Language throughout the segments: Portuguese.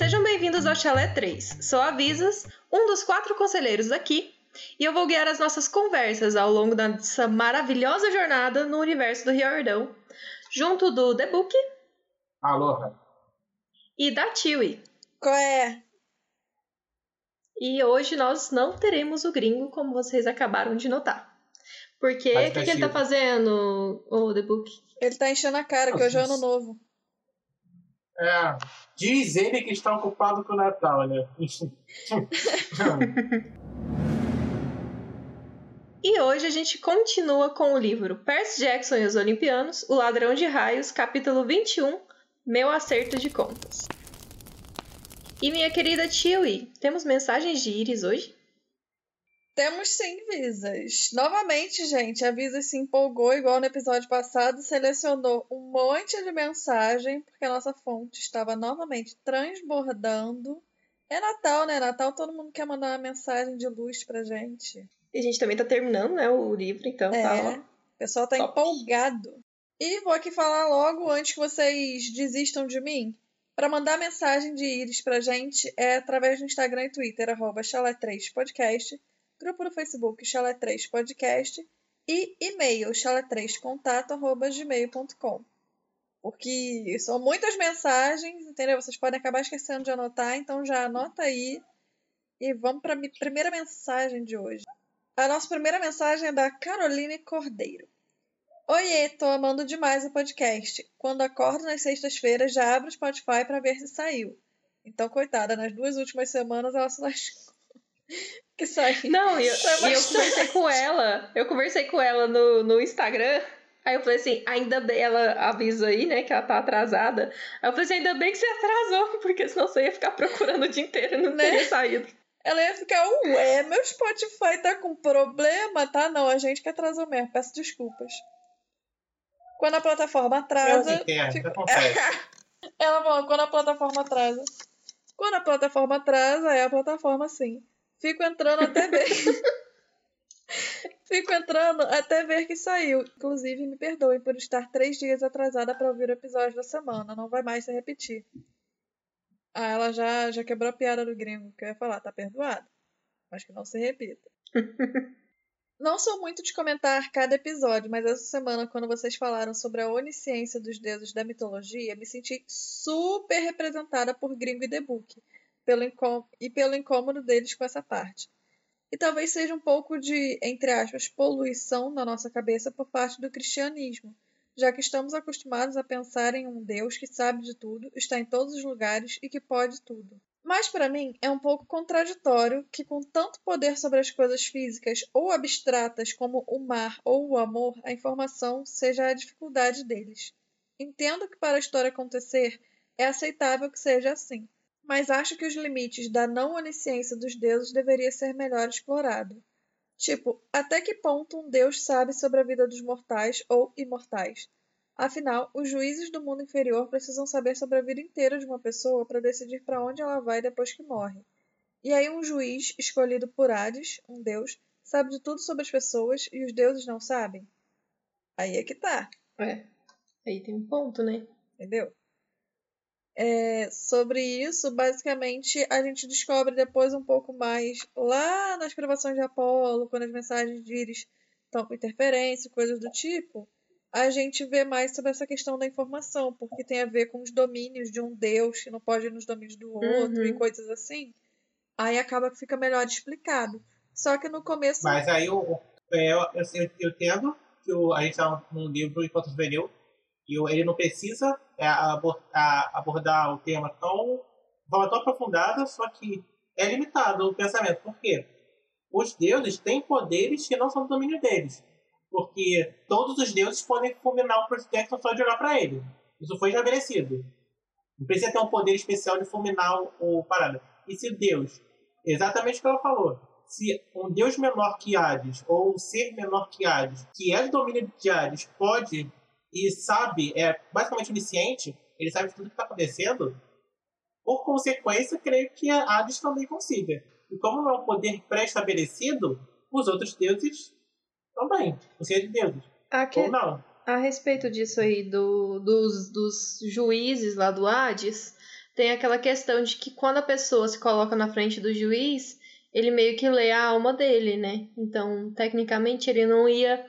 Sejam bem-vindos ao Chalé 3. Sou a Visas, um dos quatro conselheiros aqui, e eu vou guiar as nossas conversas ao longo dessa maravilhosa jornada no universo do Riordão, junto do The Book Aloha. e da Tiwi. Qual é? E hoje nós não teremos o gringo, como vocês acabaram de notar. Porque o que, que ele tá fazendo, o The Book? Ele tá enchendo a cara, que hoje é ano novo. É, diz ele que está ocupado com o Natal, né? E hoje a gente continua com o livro Percy Jackson e os Olimpianos, O Ladrão de Raios, capítulo 21, Meu Acerto de Contas. E minha querida Tiwi, temos mensagens de Iris hoje? Temos sim visas. Novamente, gente, a Visa se empolgou, igual no episódio passado, selecionou um monte de mensagem, porque a nossa fonte estava novamente transbordando. É Natal, né? Natal todo mundo quer mandar uma mensagem de luz pra gente. E a gente também tá terminando, né, o livro, então É, tá, ó. o pessoal tá Top. empolgado. E vou aqui falar logo antes que vocês desistam de mim. Para mandar mensagem de íris pra gente é através do Instagram e Twitter, arroba chalé3podcast, grupo no Facebook chalé3podcast e e-mail chalé3contato arroba gmail.com. Porque são muitas mensagens, entendeu? Vocês podem acabar esquecendo de anotar, então já anota aí. E vamos para a primeira mensagem de hoje. A nossa primeira mensagem é da Caroline Cordeiro. Oiê, tô amando demais o podcast. Quando acordo nas sextas-feiras, já abro o Spotify para ver se saiu. Então, coitada, nas duas últimas semanas ela se lascou. Que. Não, eu, e eu conversei com ela, eu conversei com ela no, no Instagram, aí eu falei assim, ainda bem, ela avisa aí, né, que ela tá atrasada. Aí eu falei assim, ainda bem que você atrasou, porque senão você ia ficar procurando o dia inteiro e não Né? teria saído. Ela ia ficar, ué, meu Spotify tá com problema, tá? Não, a gente que atrasou mesmo, peço desculpas. Quando a plataforma É atrasa. interno, fica-. Ela falou, quando a plataforma atrasa. Quando a plataforma atrasa, é a plataforma sim. Fico entrando até ver. Fico entrando até ver que saiu. Inclusive, me perdoem por estar três dias atrasada para ouvir o episódio da semana. Não vai mais se repetir. Ah, ela já, já quebrou a piada do gringo, que eu ia falar, tá perdoado. Mas que não se repita. Não sou muito de comentar cada episódio, mas essa semana, quando vocês falaram sobre a onisciência dos deuses da mitologia, me senti super representada por Gringo e The Book pelo e pelo incômodo deles com essa parte. E talvez seja um pouco de, entre aspas, poluição na nossa cabeça por parte do cristianismo, já que estamos acostumados a pensar em um Deus que sabe de tudo, está em todos os lugares e que pode tudo. Mas para mim é um pouco contraditório que, com tanto poder sobre as coisas físicas ou abstratas como o mar ou o amor, a informação seja a dificuldade deles. Entendo que para a história acontecer é aceitável que seja assim, mas acho que os limites da não onisciência dos deuses deveria ser melhor explorado. Tipo, até que ponto um deus sabe sobre a vida dos mortais ou imortais? Afinal, os juízes do mundo inferior precisam saber sobre a vida inteira de uma pessoa para decidir para onde ela vai depois que morre. E aí um juiz escolhido por Hades, um deus, sabe de tudo sobre as pessoas e os deuses não sabem? Aí é que tá. É, aí tem um ponto, né? Entendeu? É, sobre isso, basicamente, a gente descobre depois um pouco mais lá nas gravações de Apolo, quando as mensagens de Íris estão com interferência, coisas do tipo, a gente vê mais sobre essa questão da informação, porque tem a ver com os domínios de um deus que não pode ir nos domínios do outro Uhum. e coisas assim. Aí acaba que fica melhor explicado. Só que no começo. Mas aí eu, é, eu, eu, eu entendo que o, a gente está num livro enquanto juvenil e ele não precisa é, abor- a- abordar o tema tão, de forma tão aprofundada, só que é limitado o pensamento. Por quê? Os deuses têm poderes que não são do domínio deles. Porque todos os deuses podem fulminar o Percy Jackson só de olhar para ele. Isso foi estabelecido. Não precisa ter um poder especial de fulminar o parada. E se Deus, exatamente o que ela falou, se um deus menor que Hades, ou um ser menor que Hades, que é do domínio de Hades, pode e sabe, é basicamente onisciente, ele sabe tudo que está acontecendo, por consequência, creio que a Hades também consiga. E como não é um poder pré-estabelecido, os outros deuses também, os seres de deuses. A, que- Ou não. a respeito disso aí do, dos, dos juízes lá do Hades, tem aquela questão de que quando a pessoa se coloca na frente do juiz, ele meio que lê a alma dele, né? Então, tecnicamente, ele não ia,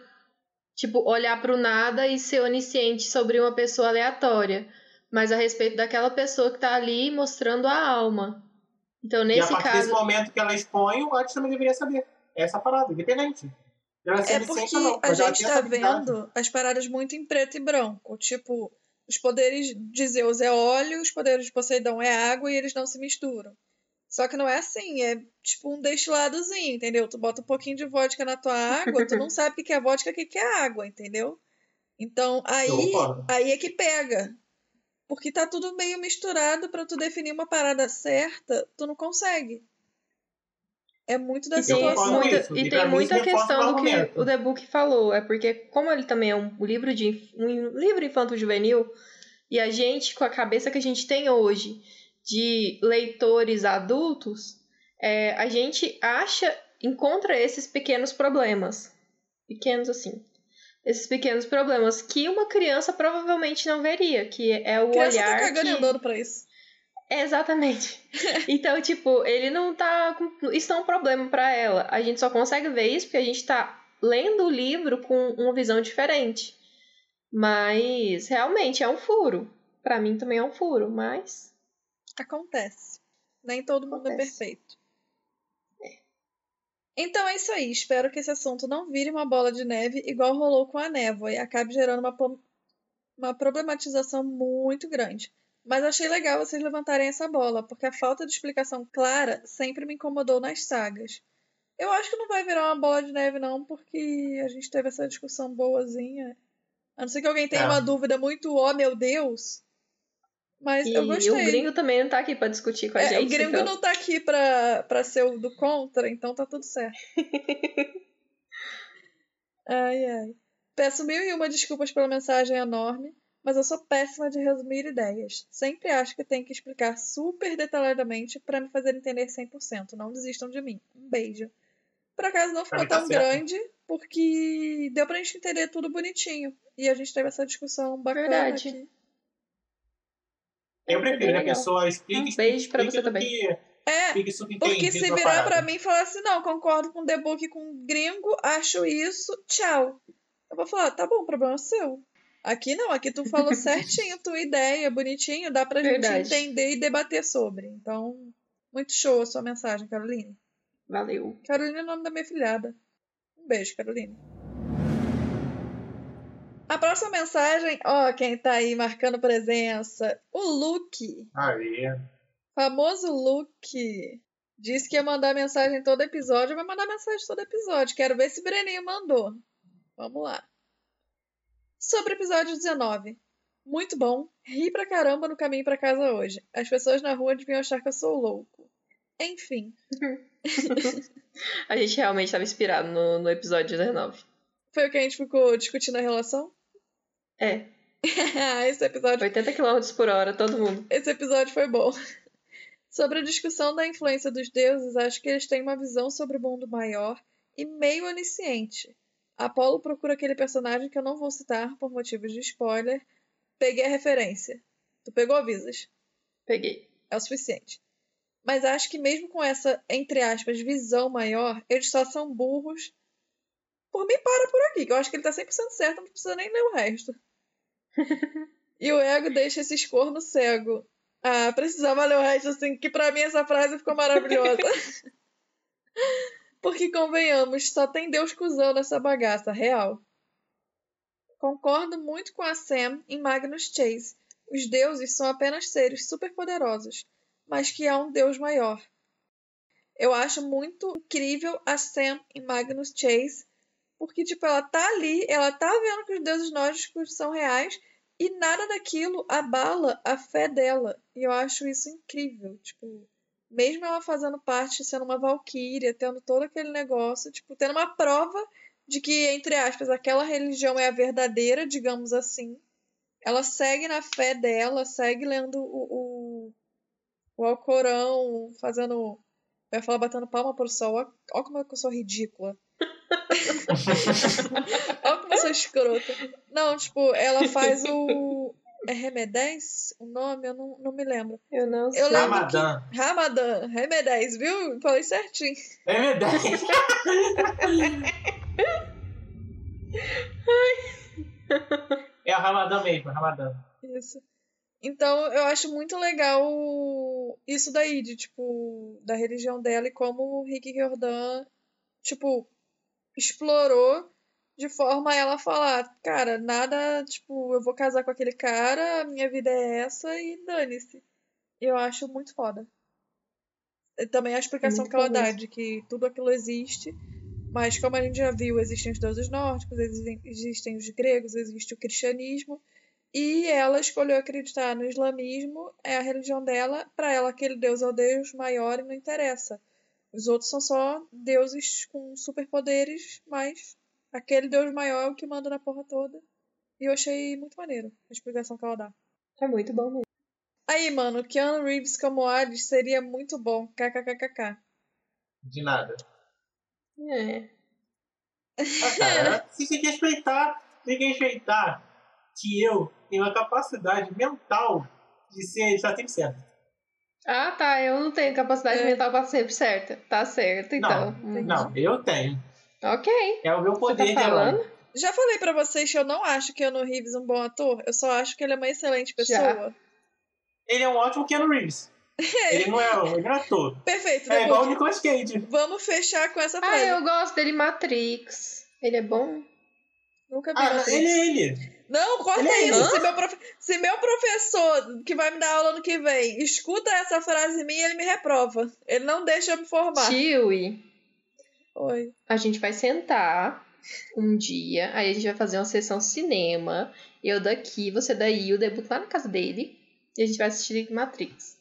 tipo, olhar para o nada e ser onisciente sobre uma pessoa aleatória, mas a respeito daquela pessoa que tá ali mostrando a alma. Então, nesse e a partir caso. desse momento que ela expõe, o Atos também deveria saber. É essa parada, independente. Ela É porque a gente tá vendo as paradas muito em preto e branco. Tipo, os poderes de Zeus é óleo, os poderes de Poseidon é água e eles não se misturam. Só que não é assim, é tipo um destiladozinho, entendeu? Tu bota um pouquinho de vodka na tua água, tu não sabe o que é vodka e o que é água, entendeu? Então, aí, aí é que pega. Porque tá tudo meio misturado para tu definir uma parada certa, tu não consegue. É muito da e tem situação. muita, isso. e E tem muita reforça questão do que o The Book falou. É porque, como ele também é um livro de um livro infanto-juvenil, e a gente, com a cabeça que a gente tem hoje de leitores adultos, é, a gente acha, encontra esses pequenos problemas. Pequenos assim. Esses pequenos problemas que uma criança provavelmente não veria, que é o criança olhar tá cagando que... andando pra isso. Exatamente. Então, tipo, ele não tá. Isso não é um problema pra ela. A gente só consegue ver isso porque a gente tá lendo o livro com uma visão diferente. Mas realmente é um furo. Pra mim também é um furo, mas. Acontece. Nem todo mundo é Acontece. perfeito. Então é isso aí. Espero que esse assunto não vire uma bola de neve igual rolou com a névoa e acabe gerando uma, uma problematização muito grande. Mas achei legal vocês levantarem essa bola, porque a falta de explicação clara sempre me incomodou nas sagas. Eu acho que não vai virar uma bola de neve, não, porque a gente teve essa discussão boazinha. A não ser que alguém tenha É. uma dúvida muito, oh meu Deus. Mas E, eu gostei. o gringo também não tá aqui pra discutir com a É, gente. o gringo então... não tá aqui pra, pra ser o do contra, então tá tudo certo. ai, ai. Peço mil e uma desculpas pela mensagem enorme, mas eu sou péssima de resumir ideias. Sempre acho que tenho que explicar super detalhadamente pra me fazer entender 100%. Não desistam de mim. Um beijo. Por acaso não ficou tá tão certo. grande, porque deu pra gente entender tudo bonitinho. E a gente teve essa discussão bacana Verdade. aqui. Eu prefiro que a pessoa explique, Um beijo pra você também. que É, Porque se virar pra mim e falar assim, não, concordo com o The Book com gringo, acho isso, tchau. Eu vou falar, tá bom, problema é seu. Aqui não, aqui tu falou certinho tua ideia, bonitinho, dá pra Verdade. gente entender e debater sobre. Então, muito show a sua mensagem, Caroline. Valeu. Caroline é o nome da minha filhada. Um beijo, Caroline. A próxima mensagem, ó, quem tá aí marcando presença, o Luke. Aí. Famoso Luke disse que ia mandar mensagem todo episódio, vai mandar mensagem todo episódio. Quero ver se Breninho mandou. Vamos lá. Sobre o episódio 19. Muito bom. Ri pra caramba no caminho pra casa hoje. As pessoas na rua deviam achar que eu sou louco. Enfim, A gente realmente estava inspirado no, no episódio 19. foi o que a gente ficou discutindo a relação? É, esse episódio 80 km por hora, todo mundo. Esse episódio foi bom. Sobre a discussão da influência dos deuses, acho que eles têm uma visão sobre o mundo maior e meio onisciente. Apolo procura aquele personagem que eu não vou citar por motivos de spoiler. Peguei a referência. Tu pegou avisas? Peguei. É o suficiente. Mas acho que mesmo com essa, entre aspas, visão maior, eles só são burros. Por mim, para por aqui, que eu acho que ele tá 100% certo, não precisa nem ler o resto. E o ego deixa esse escorno cego. Ah, precisava ler o resto, assim, que pra mim essa frase ficou maravilhosa. Porque, convenhamos, só tem Deus cuzão nessa bagaça, real. Concordo muito com a Sam em Magnus Chase. Os deuses são apenas seres superpoderosos, mas que há um Deus maior. Eu acho muito incrível a Sam em Magnus Chase, porque, tipo, ela tá ali, ela tá vendo que os deuses nórdicos são reais e nada daquilo abala a fé dela. E eu acho isso incrível. Tipo, mesmo ela fazendo parte, sendo uma valquíria, tendo todo aquele negócio, tipo, tendo uma prova de que, entre aspas, aquela religião é a verdadeira, digamos assim. Ela segue na fé dela, segue lendo o, o, o Alcorão, fazendo. Ia falar batendo palma pro sol. Olha como é eu sou ridícula. Olha como eu sou escrota. Não, tipo, ela faz o, É Remedés o nome? Eu não, não me lembro. Eu não Eu sei. lembro Ramadã. Ramadã, Remedés, viu? Falei certinho. É verdade. é a Ramadã mesmo, a Ramadã. Isso. Então, eu acho muito legal isso daí, de, tipo, da religião dela e como o Rick Jordan, tipo, explorou de forma a ela falar, cara, nada, tipo, eu vou casar com aquele cara, a minha vida é essa e dane-se. Eu acho muito foda. E também a explicação Muito que ela dá de que tudo aquilo existe, mas como a gente já viu, existem os deuses nórdicos, existem, existem os gregos, existe o cristianismo, e ela escolheu acreditar no islamismo, é a religião dela, para ela aquele deus é o deus maior e não interessa. Os outros são só deuses com superpoderes, mas aquele deus maior é o que manda na porra toda. E eu achei muito maneiro a explicação que ela dá. É muito bom mesmo. Aí, mano, Keanu Reeves como Hades seria muito bom. KKKKK. De nada. É. Ah, cara, se tem que respeitar, tem que respeitar que eu tenho a capacidade mental de ser estar sempre certo. Ah, tá. Eu não tenho capacidade É. mental pra sempre certa. Tá certo, então. Não, Hum. não, eu tenho. Ok. É o meu Você poder tá falando? Já falei pra vocês que eu não acho Keanu Reeves um bom ator. Eu só acho que ele é uma excelente pessoa. Ele é um ótimo Keanu Reeves. Ele não é, ele não é ator. Perfeito, É igual o. Nicolas Cage. Vamos fechar com essa Ah, frase. eu gosto dele Matrix. Ele é bom? Nunca vi Ah, Matrix. ele é ele. Não, corta é isso. Se meu, profe- se meu professor, que vai me dar aula ano que vem, escuta essa frase minha, ele me reprova. Ele não deixa eu me formar. Tiwi, Oi. a gente vai sentar um dia, aí a gente vai fazer uma sessão cinema. Eu daqui, você daí, o debut lá na casa dele. E a gente vai assistir Matrix.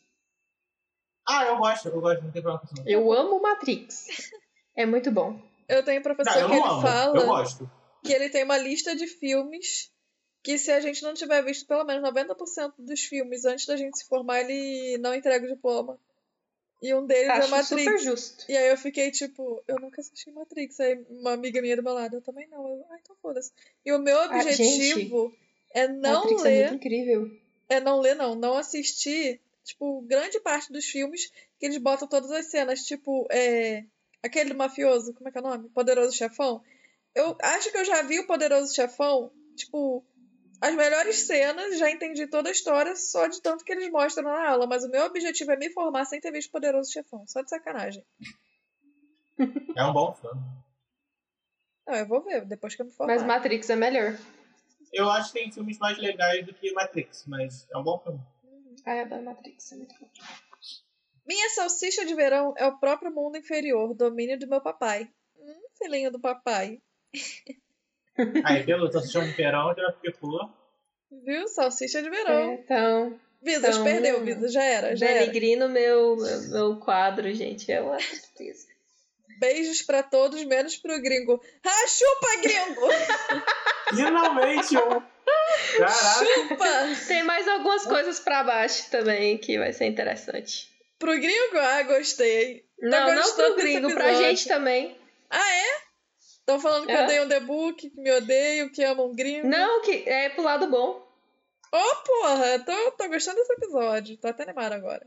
Ah, eu gosto, eu gosto, não tem problema. Eu amo Matrix. É muito bom. Eu tenho um professor Não, eu que ele amo, fala eu gosto. que ele tem uma lista de filmes que se a gente não tiver visto pelo menos 90% dos filmes antes da gente se formar, ele não entrega o diploma. E um deles é Acho Matrix. super justo. E aí eu fiquei tipo, eu nunca assisti Matrix. Aí uma amiga minha do meu lado, eu também não. Eu, ah, então foda-se. E o meu objetivo é não Matrix é ler. muito incrível. É não ler, não. Não assistir, tipo, grande parte dos filmes que eles botam todas as cenas. Tipo, é. Aquele do mafioso, como é que é o nome? Poderoso Chefão. Eu acho que eu já vi o Poderoso Chefão, tipo, as melhores cenas, já entendi toda a história só de tanto que eles mostram na aula. Mas o meu objetivo é me formar sem ter visto Poderoso Chefão. Só de sacanagem. É um bom filme. Não, eu vou ver depois que eu me formar. Mas Matrix é melhor. Eu acho que tem filmes mais legais do que Matrix, mas é um bom filme. Ah, eu adoro Matrix. É muito bom. Minha salsicha de verão é o próprio mundo inferior, domínio do meu papai. Hum, filhinho do papai. Aí, pelo Salsichão de Verão, já ficou. Viu? Salsicha de verão. É, então, Visas, Então, perdeu, Visas, já era, já era. denigrindo meu, meu quadro, gente. É uma tristeza. Beijos pra todos, menos pro gringo. Ah, chupa, gringo! Finalmente um. Caraca. Chupa! Tem mais algumas coisas pra baixo também que vai ser interessante. Pro gringo? Ah, gostei. Não, não gostando pro gringo, pra gente também. Ah, é? Estão falando que É. odeiam The Book, que me odeiam, que amam gringo. Não, que é pro lado bom. Ô, porra, tô, tô gostando desse episódio. Tô até animada agora.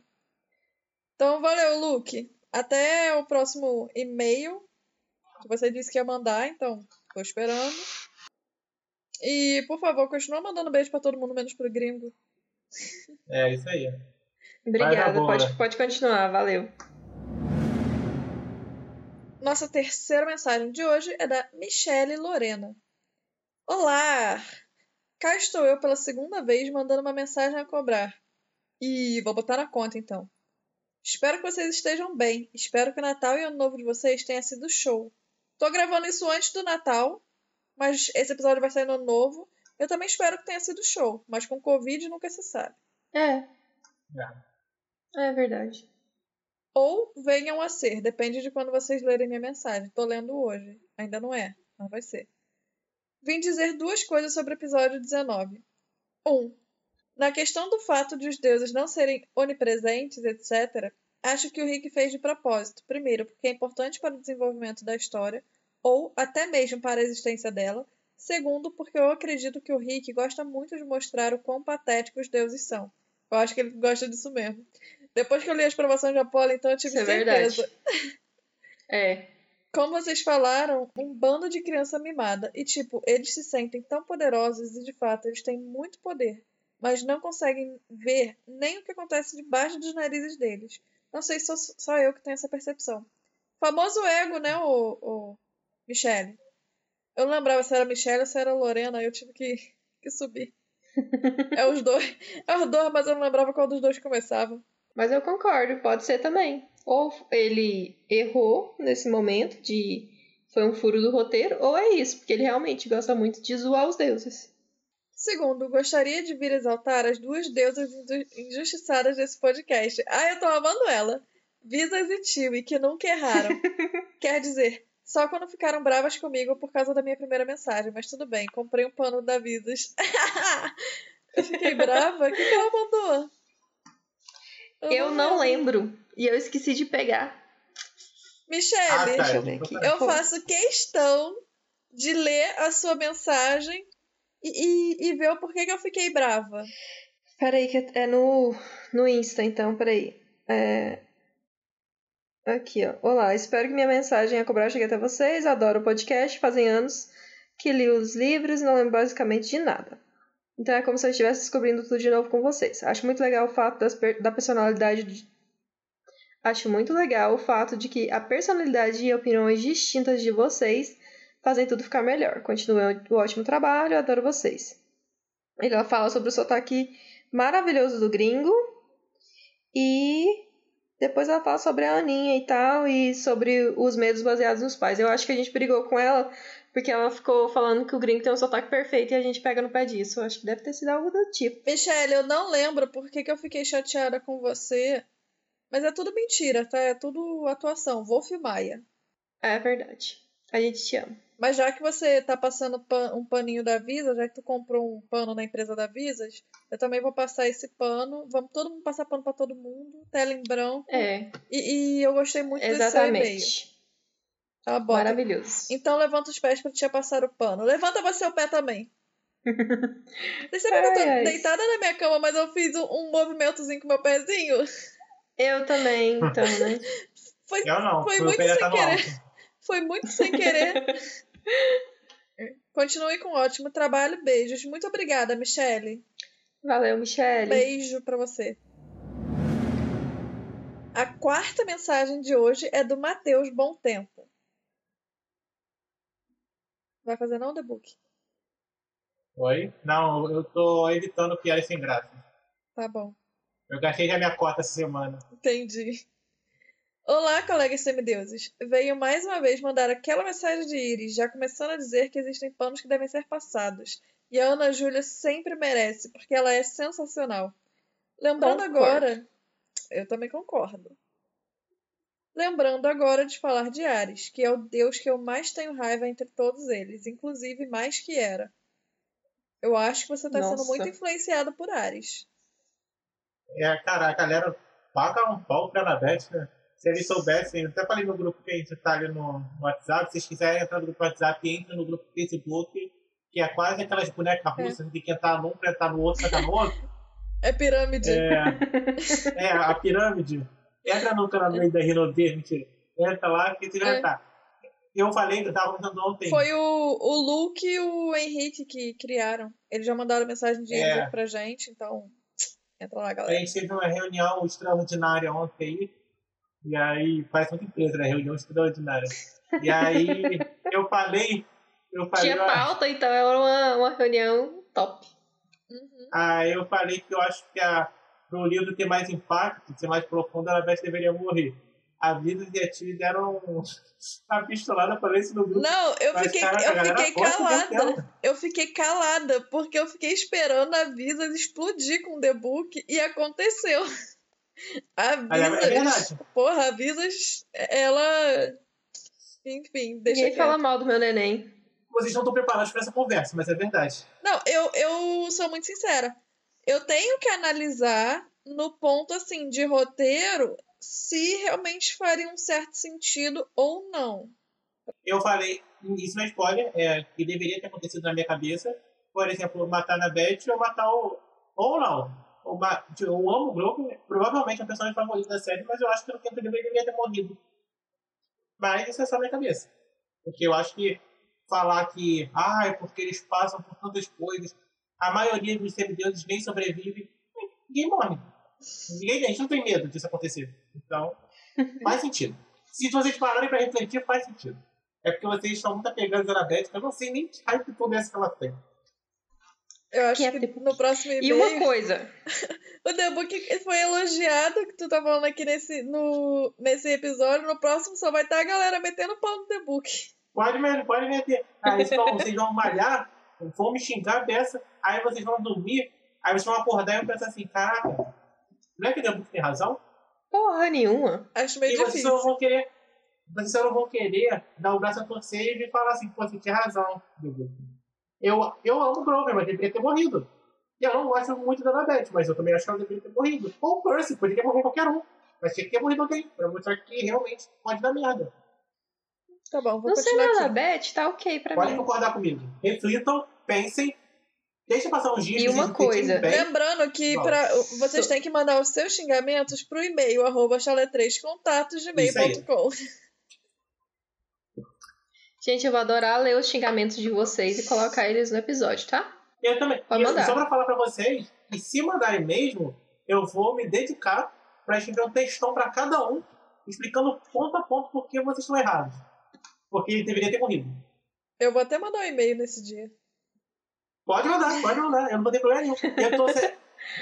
Então, valeu, Luke. Até o próximo e-mail. Que você disse que ia mandar, então tô esperando. E, por favor, continua mandando beijo pra todo mundo, menos pro gringo. É isso aí. Obrigada, pode, pode continuar, valeu. Nossa terceira mensagem de hoje é da Michele Lorena. Olá! Cá estou eu pela segunda vez mandando uma mensagem a cobrar. E vou botar na conta então. Espero que vocês estejam bem. Espero que o Natal e o Ano Novo de vocês tenha sido show. Tô gravando isso antes do Natal, mas esse episódio vai sair no Ano Novo. Eu também espero que tenha sido show, mas com Covid nunca se sabe. É. É verdade. Ou venham a ser, depende de quando vocês lerem minha mensagem. Tô lendo hoje. Ainda não é, mas vai ser. Vim dizer duas coisas sobre o episódio 19. 1. Um, na questão do fato de os deuses não serem onipresentes, etc., acho que o Rick fez de propósito. Primeiro, porque é importante para o desenvolvimento da história, ou até mesmo para a existência dela, Segundo, porque eu acredito que o Rick gosta muito de mostrar o quão patéticos os deuses são. Eu acho que ele gosta disso mesmo. Depois que eu li as provações de Apolo, então eu tive Isso é certeza. verdade. É. Como vocês falaram, um bando de criança mimada. E, tipo, eles se sentem tão poderosos e, de fato, eles têm muito poder. Mas não conseguem ver nem o que acontece debaixo dos narizes deles. Não sei se sou só eu que tenho essa percepção. Famoso ego, né, o, o Michele? Eu não lembrava se era Michele ou se era Lorena, eu tive que, que subir. É os dois. É os dois, mas eu não lembrava qual dos dois começava. Mas eu concordo, pode ser também. Ou ele errou nesse momento de foi um furo do roteiro, ou é isso, porque ele realmente gosta muito de zoar os deuses. Segundo, gostaria de vir exaltar as duas deusas inju- injustiçadas desse podcast. Ah, eu tô amando ela. Visas e Tiwi, que nunca erraram. Quer dizer, só quando ficaram bravas comigo por causa da minha primeira mensagem, mas tudo bem, comprei um pano da Visas. eu fiquei brava? O que, que ela mandou? Eu não lembro. E eu esqueci de pegar. Michele, Ah, tá. Deixa eu ver aqui. eu faço questão de ler a sua mensagem e, e, e ver o porquê que eu fiquei brava. Peraí, que é no, no Insta, então, peraí. É... Aqui, ó. Olá, espero que minha mensagem a cobrar chegue até vocês. Adoro o podcast, fazem anos que li os livros e não lembro basicamente de nada. Então é como se eu estivesse descobrindo tudo de novo com vocês. Acho muito legal o fato das da personalidade de... Acho muito legal o fato de que a personalidade e opiniões distintas de vocês fazem tudo ficar melhor. Continuem o ótimo trabalho, adoro vocês. Ela fala sobre o sotaque maravilhoso do gringo. E depois ela fala sobre a Aninha e tal, e sobre os medos baseados nos pais. Eu acho que a gente brigou com ela porque ela ficou falando que o gringo tem um sotaque perfeito e a gente pega no pé disso. Eu acho que deve ter sido algo do tipo. Michelle, eu não lembro por que, que eu fiquei chateada com você, mas é tudo mentira, tá? É tudo atuação. Wolf Maia. É verdade. A gente te ama. Mas já que você tá passando pan- um paninho da Visa, já que tu comprou um pano na empresa da Visas, eu também vou passar esse pano. Vamos todo mundo passar pano pra todo mundo. Tela em branco. É, E, e eu gostei muito desse seu e-mail. exatamente. Ela bota. Maravilhoso. Então levanta os pés pra te passar o pano. Levanta você o pé também. Vocês sabem que eu tô deitada na minha cama, mas eu fiz um, um movimentozinho com meu pezinho? Eu também, então, né? Foi, Eu não, Foi o muito sem tá querer. alto. foi muito sem querer. Continue com um ótimo trabalho. Beijos. Muito obrigada, Michele. Valeu, Michelle. Beijo pra você. A quarta mensagem de hoje é do Matheus Bom Tempo. Vai fazer não, The Book? Oi? Não, eu tô evitando piadas sem graça. Tá bom. Eu gastei já minha cota essa semana. Entendi. Olá, colegas semideuses. Venho mais uma vez mandar aquela mensagem de Iris, já começando a dizer que existem panos que devem ser passados. E a Ana Júlia sempre merece, porque ela é sensacional. Lembrando Concordo. agora. Eu também concordo. Lembrando agora de falar de Ares, que é o deus que eu mais tenho raiva entre todos eles, inclusive mais que era. Eu acho que você está sendo muito influenciado por Ares. É, cara, a galera paga um pau pra Anabeth, né? Se eles soubessem, eu até falei no grupo que a gente tá ali no, no WhatsApp, se vocês quiserem entrar no grupo WhatsApp, entrem no grupo Facebook, que é quase aquelas bonecas russas, tem que entrar num pra entrar no outro, entrar no outro. É pirâmide. É, é a pirâmide. Entra no canal da Rinodê, mentira. Entra lá que você já É. tá. Eu falei que eu tava comentando ontem. Foi o, o Luke e o Henrique que criaram. Eles já mandaram mensagem de É. pra gente, então entra lá, A galera. gente teve uma reunião extraordinária ontem aí. E aí, parece muita empresa, né? Reunião extraordinária. E aí, eu falei, eu falei, Tinha ó, pauta, então era uma, uma reunião top. Uhum. aí eu falei que eu acho que a, pro livro ter mais impacto, ser mais profundo, a Beth deveria morrer. A vida e a Tilly deram uma pistolada pra isso no grupo. Não, eu Mas, fiquei, caraca, a eu fiquei calada. Eu fiquei calada, porque eu fiquei esperando a Visas explodir com o The Book e aconteceu. A é, é Visas. verdade. porra, a Visas, ela. Enfim, deixa Ninguém quieto. fala mal do meu neném. Vocês não estão preparados para essa conversa, mas é verdade. Não, eu, eu sou muito sincera. Eu tenho que analisar no ponto assim de roteiro se realmente faria um certo sentido ou não. Eu falei, isso não é spoiler, é, que deveria ter acontecido na minha cabeça. Por exemplo, matar na Beth ou matar o. Ou não. Ou ma- Eu amo o grupo, provavelmente é o personagem favorito da série, mas eu acho que no livre ele deveria ter morrido. Mas isso é só na minha cabeça. Porque eu acho que falar que, ah, é porque eles passam por tantas coisas, a maioria dos semideuses nem sobrevive, ninguém morre. Ninguém, a gente não tem medo disso acontecer. Então, faz sentido. Se vocês pararem pra refletir, faz sentido. É porque vocês estão muito apegados à Beth, que eu não sei nem que hype todo esse que ela tem. Eu acho Que é que tipo- no próximo E e-mail, uma coisa, o The Book foi elogiado, que tu tá falando aqui nesse, no, nesse episódio. No próximo só vai estar a galera metendo pau no The Book. Pode, me- pode meter. Aí vocês vão, vocês vão malhar, vão me xingar a beça, aí vocês vão dormir, aí vocês vão acordar e vão pensar assim, caraca, não é que o The Book tem razão? porra nenhuma. Acho meio E vocês difícil. só vão querer, vocês só não vão querer dar o braço a torcer e falar assim, pô, você tinha razão. The Book. Eu, eu amo o Grover, mas deveria ter morrido. E eu não gosto muito da Annabeth, mas eu também acho que ela deveria ter morrido. Ou o Percy, poderia morrer qualquer um. Mas tinha que ter morrido alguém, pra mostrar que realmente pode dar merda. Tá bom, vou Não sei continuar nada, aqui. Beth, tá ok pra Pode mim. concordar comigo. Reflitam, pensem, deixa passar uns dias. E uma coisa. bem. Lembrando que pra, vocês têm que mandar os seus xingamentos pro e-mail arroba chalé3contatos.gmail.com. Gente, eu vou adorar ler os xingamentos de vocês e colocar eles no episódio, tá? Eu também. Pode E mandar. só pra falar pra vocês, que se mandarem mesmo, eu vou me dedicar pra escrever um textão pra cada um, explicando ponto a ponto por que vocês estão errados. Porque ele deveria ter morrido. Eu vou até mandar um e-mail nesse dia. Pode mandar, pode mandar. Eu não vou ter problema nenhum. Eu tô,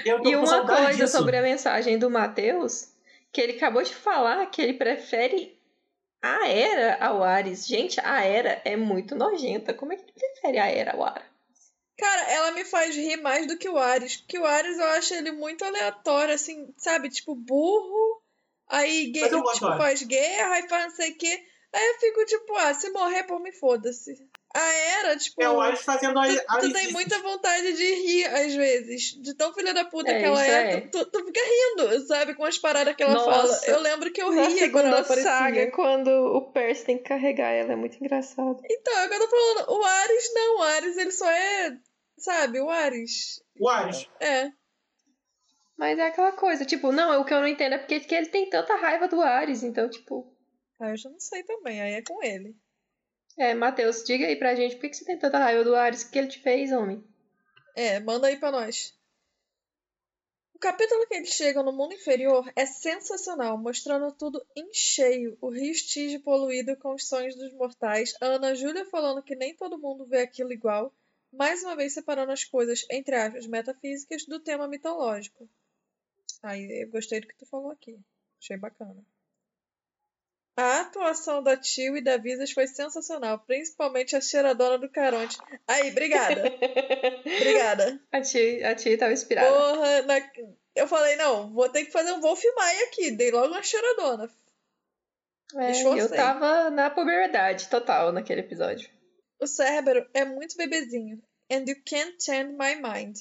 eu tô E uma coisa disso. sobre a mensagem do Matheus, que ele acabou de falar que ele prefere a Era ao Ares. Gente, a Era é muito nojenta. Como é que ele prefere a Era ao Ares? Cara, ela me faz rir mais do que o Ares. Porque o Ares eu acho ele muito aleatório, assim, sabe? Tipo, burro. Aí tipo, faz guerra, aí faz não sei o quê. Aí eu fico tipo, ah, se morrer por mim, foda-se. A Era, tipo. É o Ares fazendo a Tu, tu tem muita vontade de rir, às vezes. De tão filha da puta É, que ela é. é. Tu, tu fica rindo, sabe? Com as paradas que ela Nossa. fala. Eu lembro que eu Na ria quando ela aparecia. saga, quando o Percy tem que carregar ela, é muito engraçado. Então, o que eu tô falando. O Ares não, o Ares ele só é. Sabe, o Ares. O Ares. É. Mas é aquela coisa, tipo, não, o que eu não entendo é porque que ele tem tanta raiva do Ares, então, tipo... Ah, eu já não sei também, aí é com ele. É, Matheus, diga aí pra gente, por que você tem tanta raiva do Ares? O que ele te fez, homem? É, manda aí pra nós. O capítulo que eles chegam no mundo inferior é sensacional, mostrando tudo em cheio. O rio Stige poluído com os sonhos dos mortais, a Ana Júlia falando que nem todo mundo vê aquilo igual, mais uma vez separando as coisas, entre aspas, metafísicas do tema mitológico. Aí eu gostei do que tu falou aqui. Achei bacana. A atuação da Tio e da Visas foi sensacional, principalmente a cheiradona do Caronte. Aí, obrigada. obrigada. A tia, a tia tava inspirada. Porra, na- eu falei, não, vou ter que fazer um Wolf Maia aqui. Dei logo uma cheiradona. É, eu tava na puberdade total naquele episódio. O Cérebro é muito bebezinho. And you can't change my mind.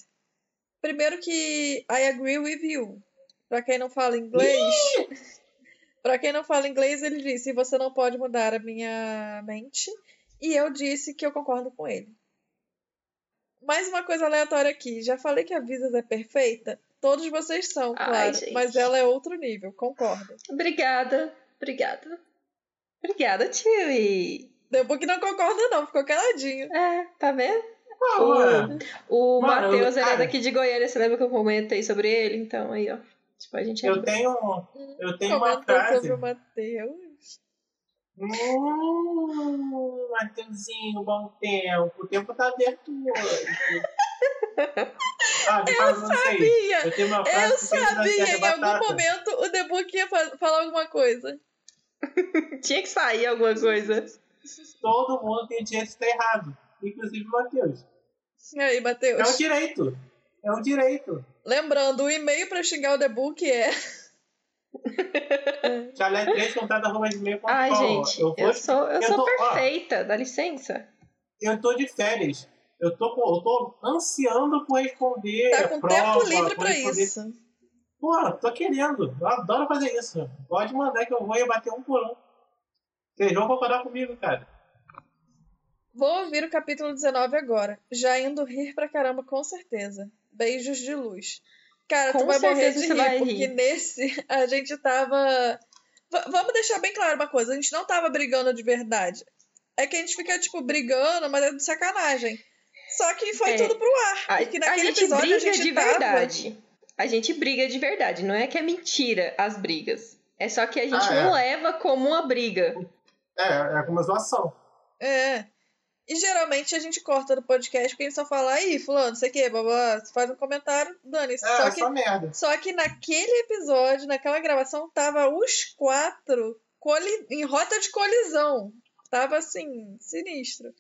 Primeiro que I agree with you. Pra quem não fala inglês. Pra quem não fala inglês, ele disse: você não pode mudar a minha mente. E eu disse que eu concordo com ele. Mais uma coisa aleatória aqui. Já falei que a Visas é perfeita? Todos vocês são, Ai, claro. gente. Mas ela é outro nível, concordo. Obrigada, obrigada. Obrigada. Deu um que não concorda, não, ficou caladinho. É, tá vendo? Mano. O Mano, Matheus, ele é daqui de Goiânia, você lembra que eu comentei sobre ele? Então, aí, ó. Tipo, a gente é Eu tenho, eu tenho uma frase. sobre o Matheus. Hum, Mateuzinho, bom tempo. O tempo tá aberto hoje. Ah, sei. Sabia! Eu tenho uma frase Eu sabia! Em algum momento o The Book ia fa- falar alguma coisa. Tinha que sair alguma coisa. Todo mundo tem direito de estar errado. Inclusive o Matheus. E aí, É um Matheus? direito. É um direito. Lembrando, o e-mail pra xingar o The Book é. Chalé 3 contato arroba gmail.com. Ai, gente, eu, eu, vou, sou, eu eu sou tô- ó. perfeita, dá licença. eu tô de férias. Eu tô, eu tô ansiando por responder. Tá com prova, tempo livre pra responder- isso. Pô, tô querendo. Eu adoro fazer isso. Pode mandar que eu vou e bater um por um. Vocês vão concordar comigo, cara. Vou ouvir o capítulo 19 agora. Já indo rir pra caramba, com certeza. Beijos de luz. Cara, Com tu vai morrer de rir, vai porque rir. nesse a gente tava. V- vamos deixar bem claro uma coisa: a gente não tava brigando de verdade. É que a gente fica, tipo, brigando, mas é de sacanagem. Só que foi É. tudo pro ar. A, Porque a naquele gente episódio briga a gente de tava. verdade. A gente briga de verdade. Não é que é mentira as brigas. É só que a gente Ah, não é. leva como uma briga. É, é como uma zoação. É. E geralmente a gente corta do podcast porque a gente só fala, aí, fulano, não sei o quê, babá, você faz um comentário, dane-se. É, só, só, que, merda. só que naquele episódio, naquela gravação, tava os quatro coli- em rota de colisão. Tava assim, sinistro.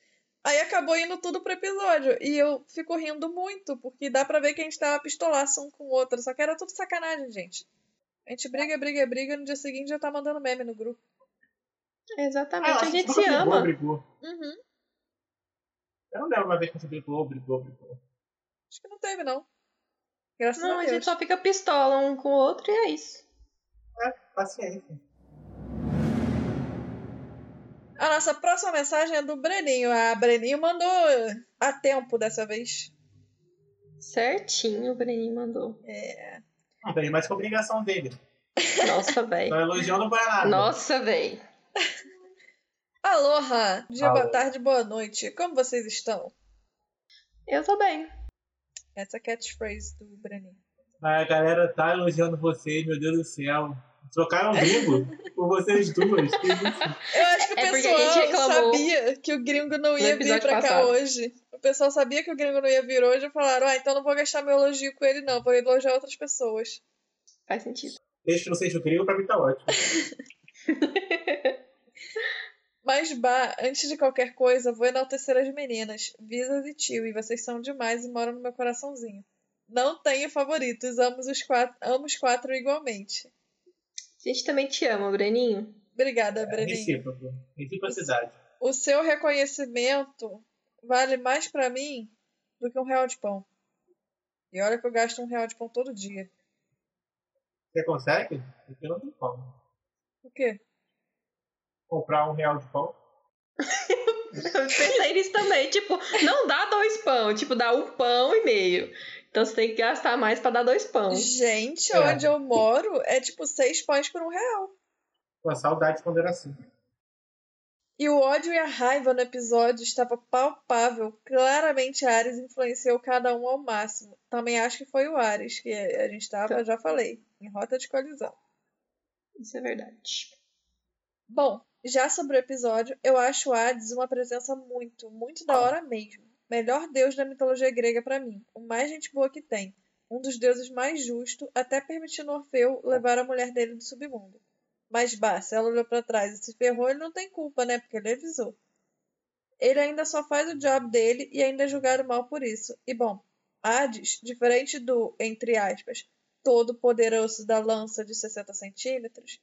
Aí acabou indo tudo pro episódio. E eu fico rindo muito, porque dá pra ver que a gente tava pistolaço um com o outro. Só que era tudo sacanagem, gente. A gente briga, briga, briga, no dia seguinte já tá mandando meme no grupo. Exatamente. Ah, a gente se brigou, ama. Brigou. Uhum. Eu não lembro uma vez que gente brigou, brigou, brigou. Acho que não teve, não. Graças Não, a a Deus. gente só fica pistola um com o outro e é isso. É, paciência. A nossa próxima mensagem é do Breninho. A Breninho mandou a tempo dessa vez. Certinho, o Breninho mandou. É. Não tem mais que obrigação dele. Nossa, velho. Então elogiando não vai nada. Nossa, velho. Aloha! Dia, Alô. boa tarde, boa noite. Como vocês estão? Eu tô bem. Essa é catchphrase do Breninho. A galera tá elogiando vocês, meu Deus do céu. Trocaram gringo por vocês duas. Que isso? Eu acho que o É pessoal sabia que o gringo não ia vir pra cá passado. hoje. O pessoal sabia que o gringo não ia vir hoje e falaram: ah, então não vou gastar meu elogio com ele, não. Vou elogiar outras pessoas. Faz sentido. Desde que não seja o gringo, pra mim tá ótimo. Mas, Bah, antes de qualquer coisa, vou enaltecer as meninas, Visas e Tio, e vocês são demais e moram no meu coraçãozinho. Não tenho favoritos, amo os quatro, amo os quatro igualmente. A gente também te ama, Breninho. Obrigada, É Breninho. recíproco. Reciprocidade. O seu reconhecimento vale mais pra mim do que um real de pão. E olha que eu gasto um real de pão todo dia. Você consegue? Porque não tem como. O quê? Comprar um real de pão. Eu pensei nisso também. Tipo, não dá dois pão. Tipo, dá um pão e meio. Então você tem que gastar mais pra dar dois pão. Gente, É. onde eu moro é tipo seis pães por um real. Com saudade quando era assim. E o ódio e a raiva no episódio estava palpável. Claramente a Ares influenciou cada um ao máximo. Também acho que foi o Ares, que a gente estava, já falei, em rota de colisão. Isso é verdade. Bom, já sobre o episódio, eu acho Hades uma presença muito, muito da hora mesmo. Melhor deus da mitologia grega pra mim, o mais gente boa que tem. Um dos deuses mais justos, até permitindo Orfeu levar a mulher dele do submundo. Mas bah, se ela olhou pra trás e se ferrou, ele não tem culpa, né? Porque ele avisou. Ele ainda só faz o job dele e ainda é julgado mal por isso. E bom, Hades, diferente do, entre aspas, todo poderoso da lança de 60 centímetros,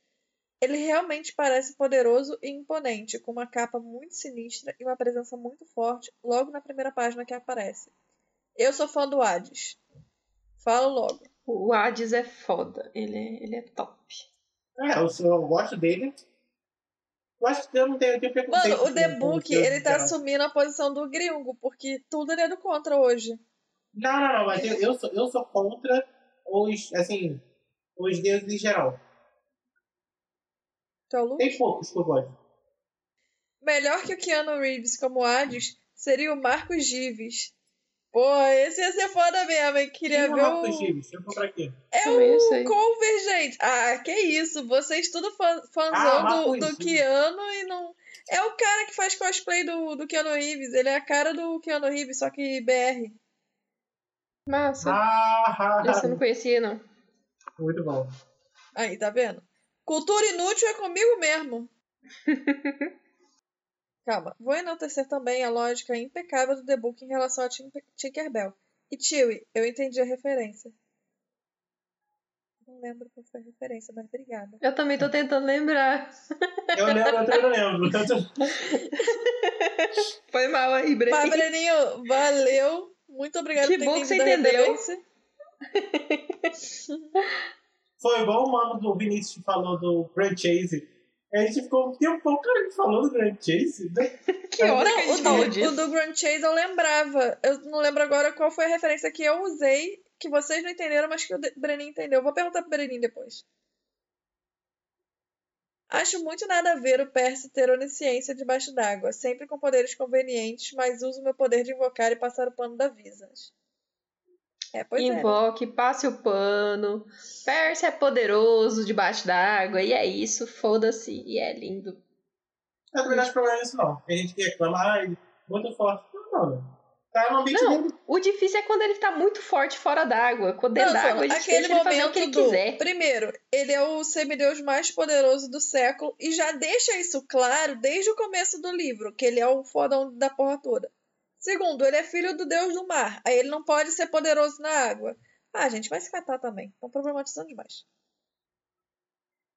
ele realmente parece poderoso e imponente, com uma capa muito sinistra e uma presença muito forte logo na primeira página que aparece. Eu sou fã do Hades. Falo logo. O Hades é foda. Ele é, ele é top. É, eu, sou- eu gosto dele. Eu acho que eu não tenho, eu tenho preconceito. Mano, o The Book, ele tá assumindo a posição do gringo, porque tudo ele é do contra hoje. Não, não, não, mas eu, eu, sou, eu sou contra os, assim, os deuses em geral. É o? Tem poucos eu gosto. Melhor que o Keanu Reeves como Hades seria o Marcos Gives. Pô, esse ia ser foda mesmo, hein? Queria Quem é ver o Marcos. Gives? Eu comprar aqui. É o Convergente. Ah, que isso. Vocês tudo fã, fãzão Ah, do, do. Keanu e não... É o cara que faz cosplay do, do Keanu Reeves. Ele é a cara do Keanu Reeves, só que BR. Massa. Ah, Esse eu não conhecia, não. muito bom. Aí, tá vendo? Cultura inútil é comigo mesmo. Calma. Vou enaltecer também a lógica impecável do The Book em relação a Tinkerbell. E Chewie, eu entendi a referência. Não lembro qual foi a referência, mas obrigada. Eu também tô tentando lembrar. Eu lembro, eu também não lembro. Foi mal aí, Mas, Breninho. Breninho, valeu. Muito obrigada Que por ter bom que você entendeu. Foi igual o mano do Vinícius que falou do franchise. A gente ficou um tempão, cara, a gente falou do Grand Chase, né? Que hora que a gente o, falou do, disso? o do Grand Chase eu lembrava. Eu não lembro agora qual foi a referência que eu usei, que vocês não entenderam, mas que o De- Brenin entendeu. Vou perguntar pro Brenin depois. Acho muito nada a ver o Percy ter onisciência debaixo d'água, sempre com poderes convenientes, mas uso meu poder de invocar e passar o pano da Visas. É, pois é. né? Invoque, passe o pano. Percy é poderoso debaixo d'água. E é isso, foda-se. E é lindo. Também não acho problema nisso, não. Tem gente reclama, ai, muito forte. Não, não. Tá no ambiente Não, dele. o difícil é quando ele tá muito forte fora d'água. Quando dentro Não, d'água, a gente aquele deixa ele fazer o momento que ele do... quiser. Primeiro, ele é o semideus mais poderoso do século e já deixa isso claro desde o começo do livro, que ele é o fodão da porra toda. Segundo, ele é filho do deus do mar, aí ele não pode ser poderoso na água. Ah, gente, vai se catar também. Estão problematizando demais.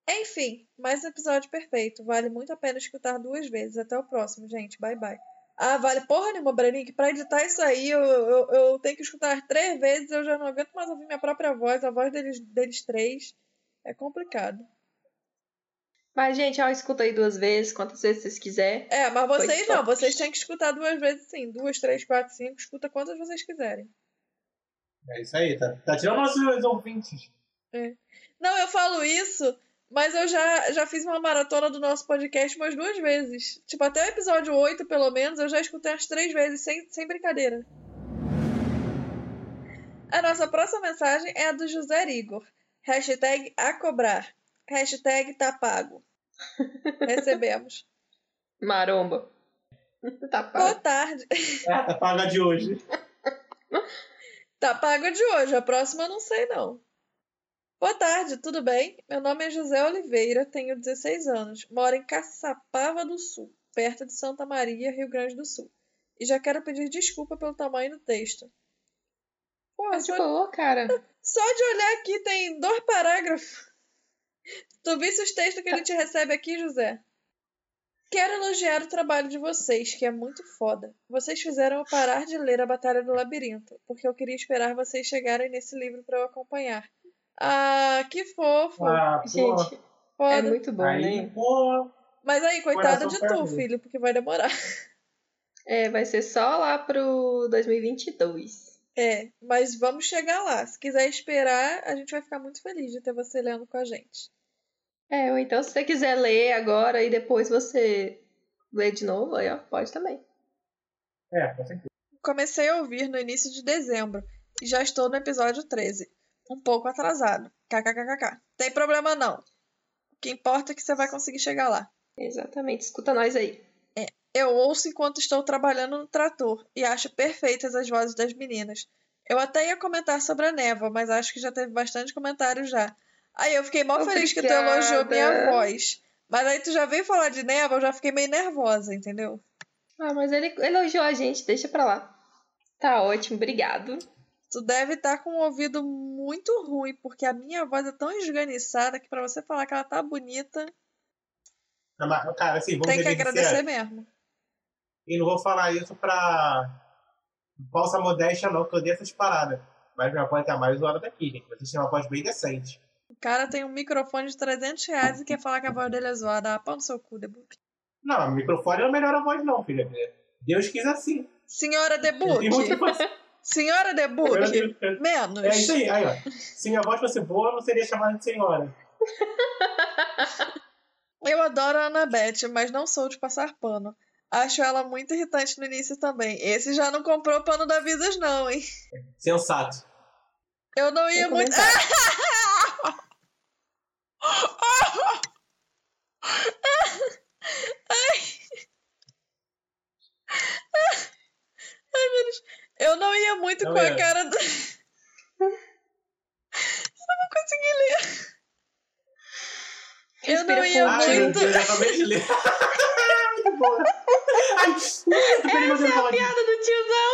Enfim, mais um episódio perfeito. Vale muito a pena escutar duas vezes. Até o próximo, gente. Bye, bye. Ah, vale porra nenhuma, Brenin, pra editar isso aí eu, eu, eu tenho que escutar três vezes. Eu já não aguento mais ouvir minha própria voz, a voz deles, deles três. É complicado. Mas, gente, ó, escuta aí duas vezes, quantas vezes vocês quiserem. É, mas vocês não. Vocês têm que escutar duas vezes sim. Duas, três, quatro, cinco. Escuta quantas vocês quiserem. É isso aí, tá, tá tirando nossos ouvintes. Não, eu falo isso, mas eu já, já fiz uma maratona do nosso podcast umas duas vezes. Tipo, até o episódio 8, pelo menos, eu já escutei umas três vezes, sem, sem brincadeira. A nossa próxima mensagem é a do José Igor. Hashtag a cobrar. Hashtag tá pago. Recebemos. Maromba. tá Boa pago. tarde. Ah, tá paga de hoje. Tá pago de hoje, a próxima eu não sei não. Boa tarde, tudo bem? Meu nome é José Oliveira, tenho 16 anos, moro em Caçapava do Sul, perto de Santa Maria, Rio Grande do Sul. E já quero pedir desculpa pelo tamanho do texto. Pô, Mas de só, boa, cara. só de olhar aqui tem dois parágrafos. Tu visse os textos que a gente recebe aqui, José? Quero elogiar o trabalho de vocês, que é muito foda. Vocês fizeram eu parar de ler A Batalha do Labirinto, porque eu queria esperar vocês chegarem nesse livro para eu acompanhar. Ah, que fofo. Ah. Gente, é Foda. muito bom, Aí, né? pô. Mas aí, coitado Coração de tu, filho, porque vai demorar. É, vai ser só lá pro 2022. É, mas vamos chegar lá. Se quiser esperar, a gente vai ficar muito feliz de ter você lendo com a gente. É, ou então se você quiser ler agora e depois você lê de novo, aí ó, pode também. É, com certeza. Comecei a ouvir no início de dezembro e já estou no episódio 13. Um pouco atrasado. KKKKK. Tem problema não. O que importa é que você vai conseguir chegar lá. Exatamente, escuta nós aí. Eu ouço enquanto estou trabalhando no trator e acho perfeitas as vozes das meninas. Eu até ia comentar sobre a névoa, mas acho que já teve bastante comentário já. Aí eu fiquei mal feliz que tu Obrigada. elogiou minha voz. Mas aí tu já veio falar de névoa, eu já fiquei meio nervosa, entendeu? Ah, mas ele elogiou a gente, deixa pra lá. Tá ótimo, obrigado. Tu deve estar com um ouvido muito ruim, porque a minha voz é tão esganiçada que pra você falar que ela tá bonita, Não, mas, Cara, assim, vamos tem que agradecer mesmo. E não vou falar isso pra falsa modéstia, não, que eu odeio essas paradas. Mas minha voz é a mais zoada daqui, gente. Vocês têm uma voz bem decente. O cara tem um microfone de 300 reais e quer falar que a voz dele é zoada. Ah, pau no seu cu, Debut. Não, o microfone não melhora a voz, não, filha. Deus quis assim. Senhora Debut, senhora Debut, menos. É isso aí, aí, ó. Se minha voz fosse boa, eu não seria chamada de senhora. Eu adoro a Annabeth, mas não sou de passar pano. Acho ela muito irritante no início também. Esse já não comprou pano da Visas, não, hein? Sensato. Eu não ia Tem muito. comentário. Ai, meu Deus. Eu não ia muito Não com a ia. cara do. Eu não consegui ler. Eu não Respira ia Ai, meu muito. Deus, eu acabei de ler. muito boa. Ai, eu falar disso. Piada do tiozão!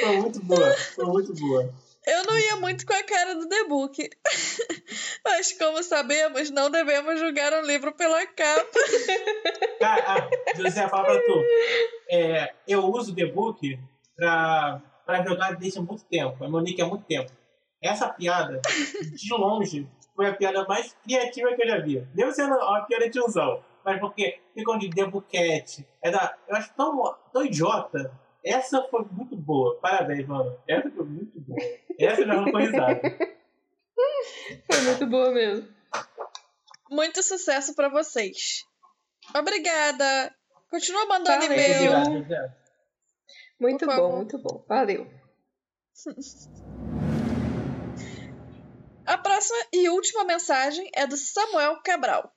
Foi muito boa. Foi muito boa. Eu não ia muito com a cara do The Book. Mas, como sabemos, não devemos julgar um livro pela capa. Cara, ah, José, fala pra tu. É, eu uso o The Book pra, pra jogar desde há muito tempo. É meu nick há muito tempo. Essa piada, de longe, foi a piada mais criativa que eu já vi. Mesmo sendo uma piada de tiozão. Mas porque ficam de debuquete. É da, eu acho tão, tão idiota. Essa foi muito boa. Parabéns, mano. Essa foi muito boa. Essa já não foi risada. Foi muito boa mesmo. Muito sucesso pra vocês. Obrigada. Continua mandando e-mail. Obrigado. Muito Por bom, favor. muito bom. Valeu. A próxima e última mensagem é do Samuel Cabral.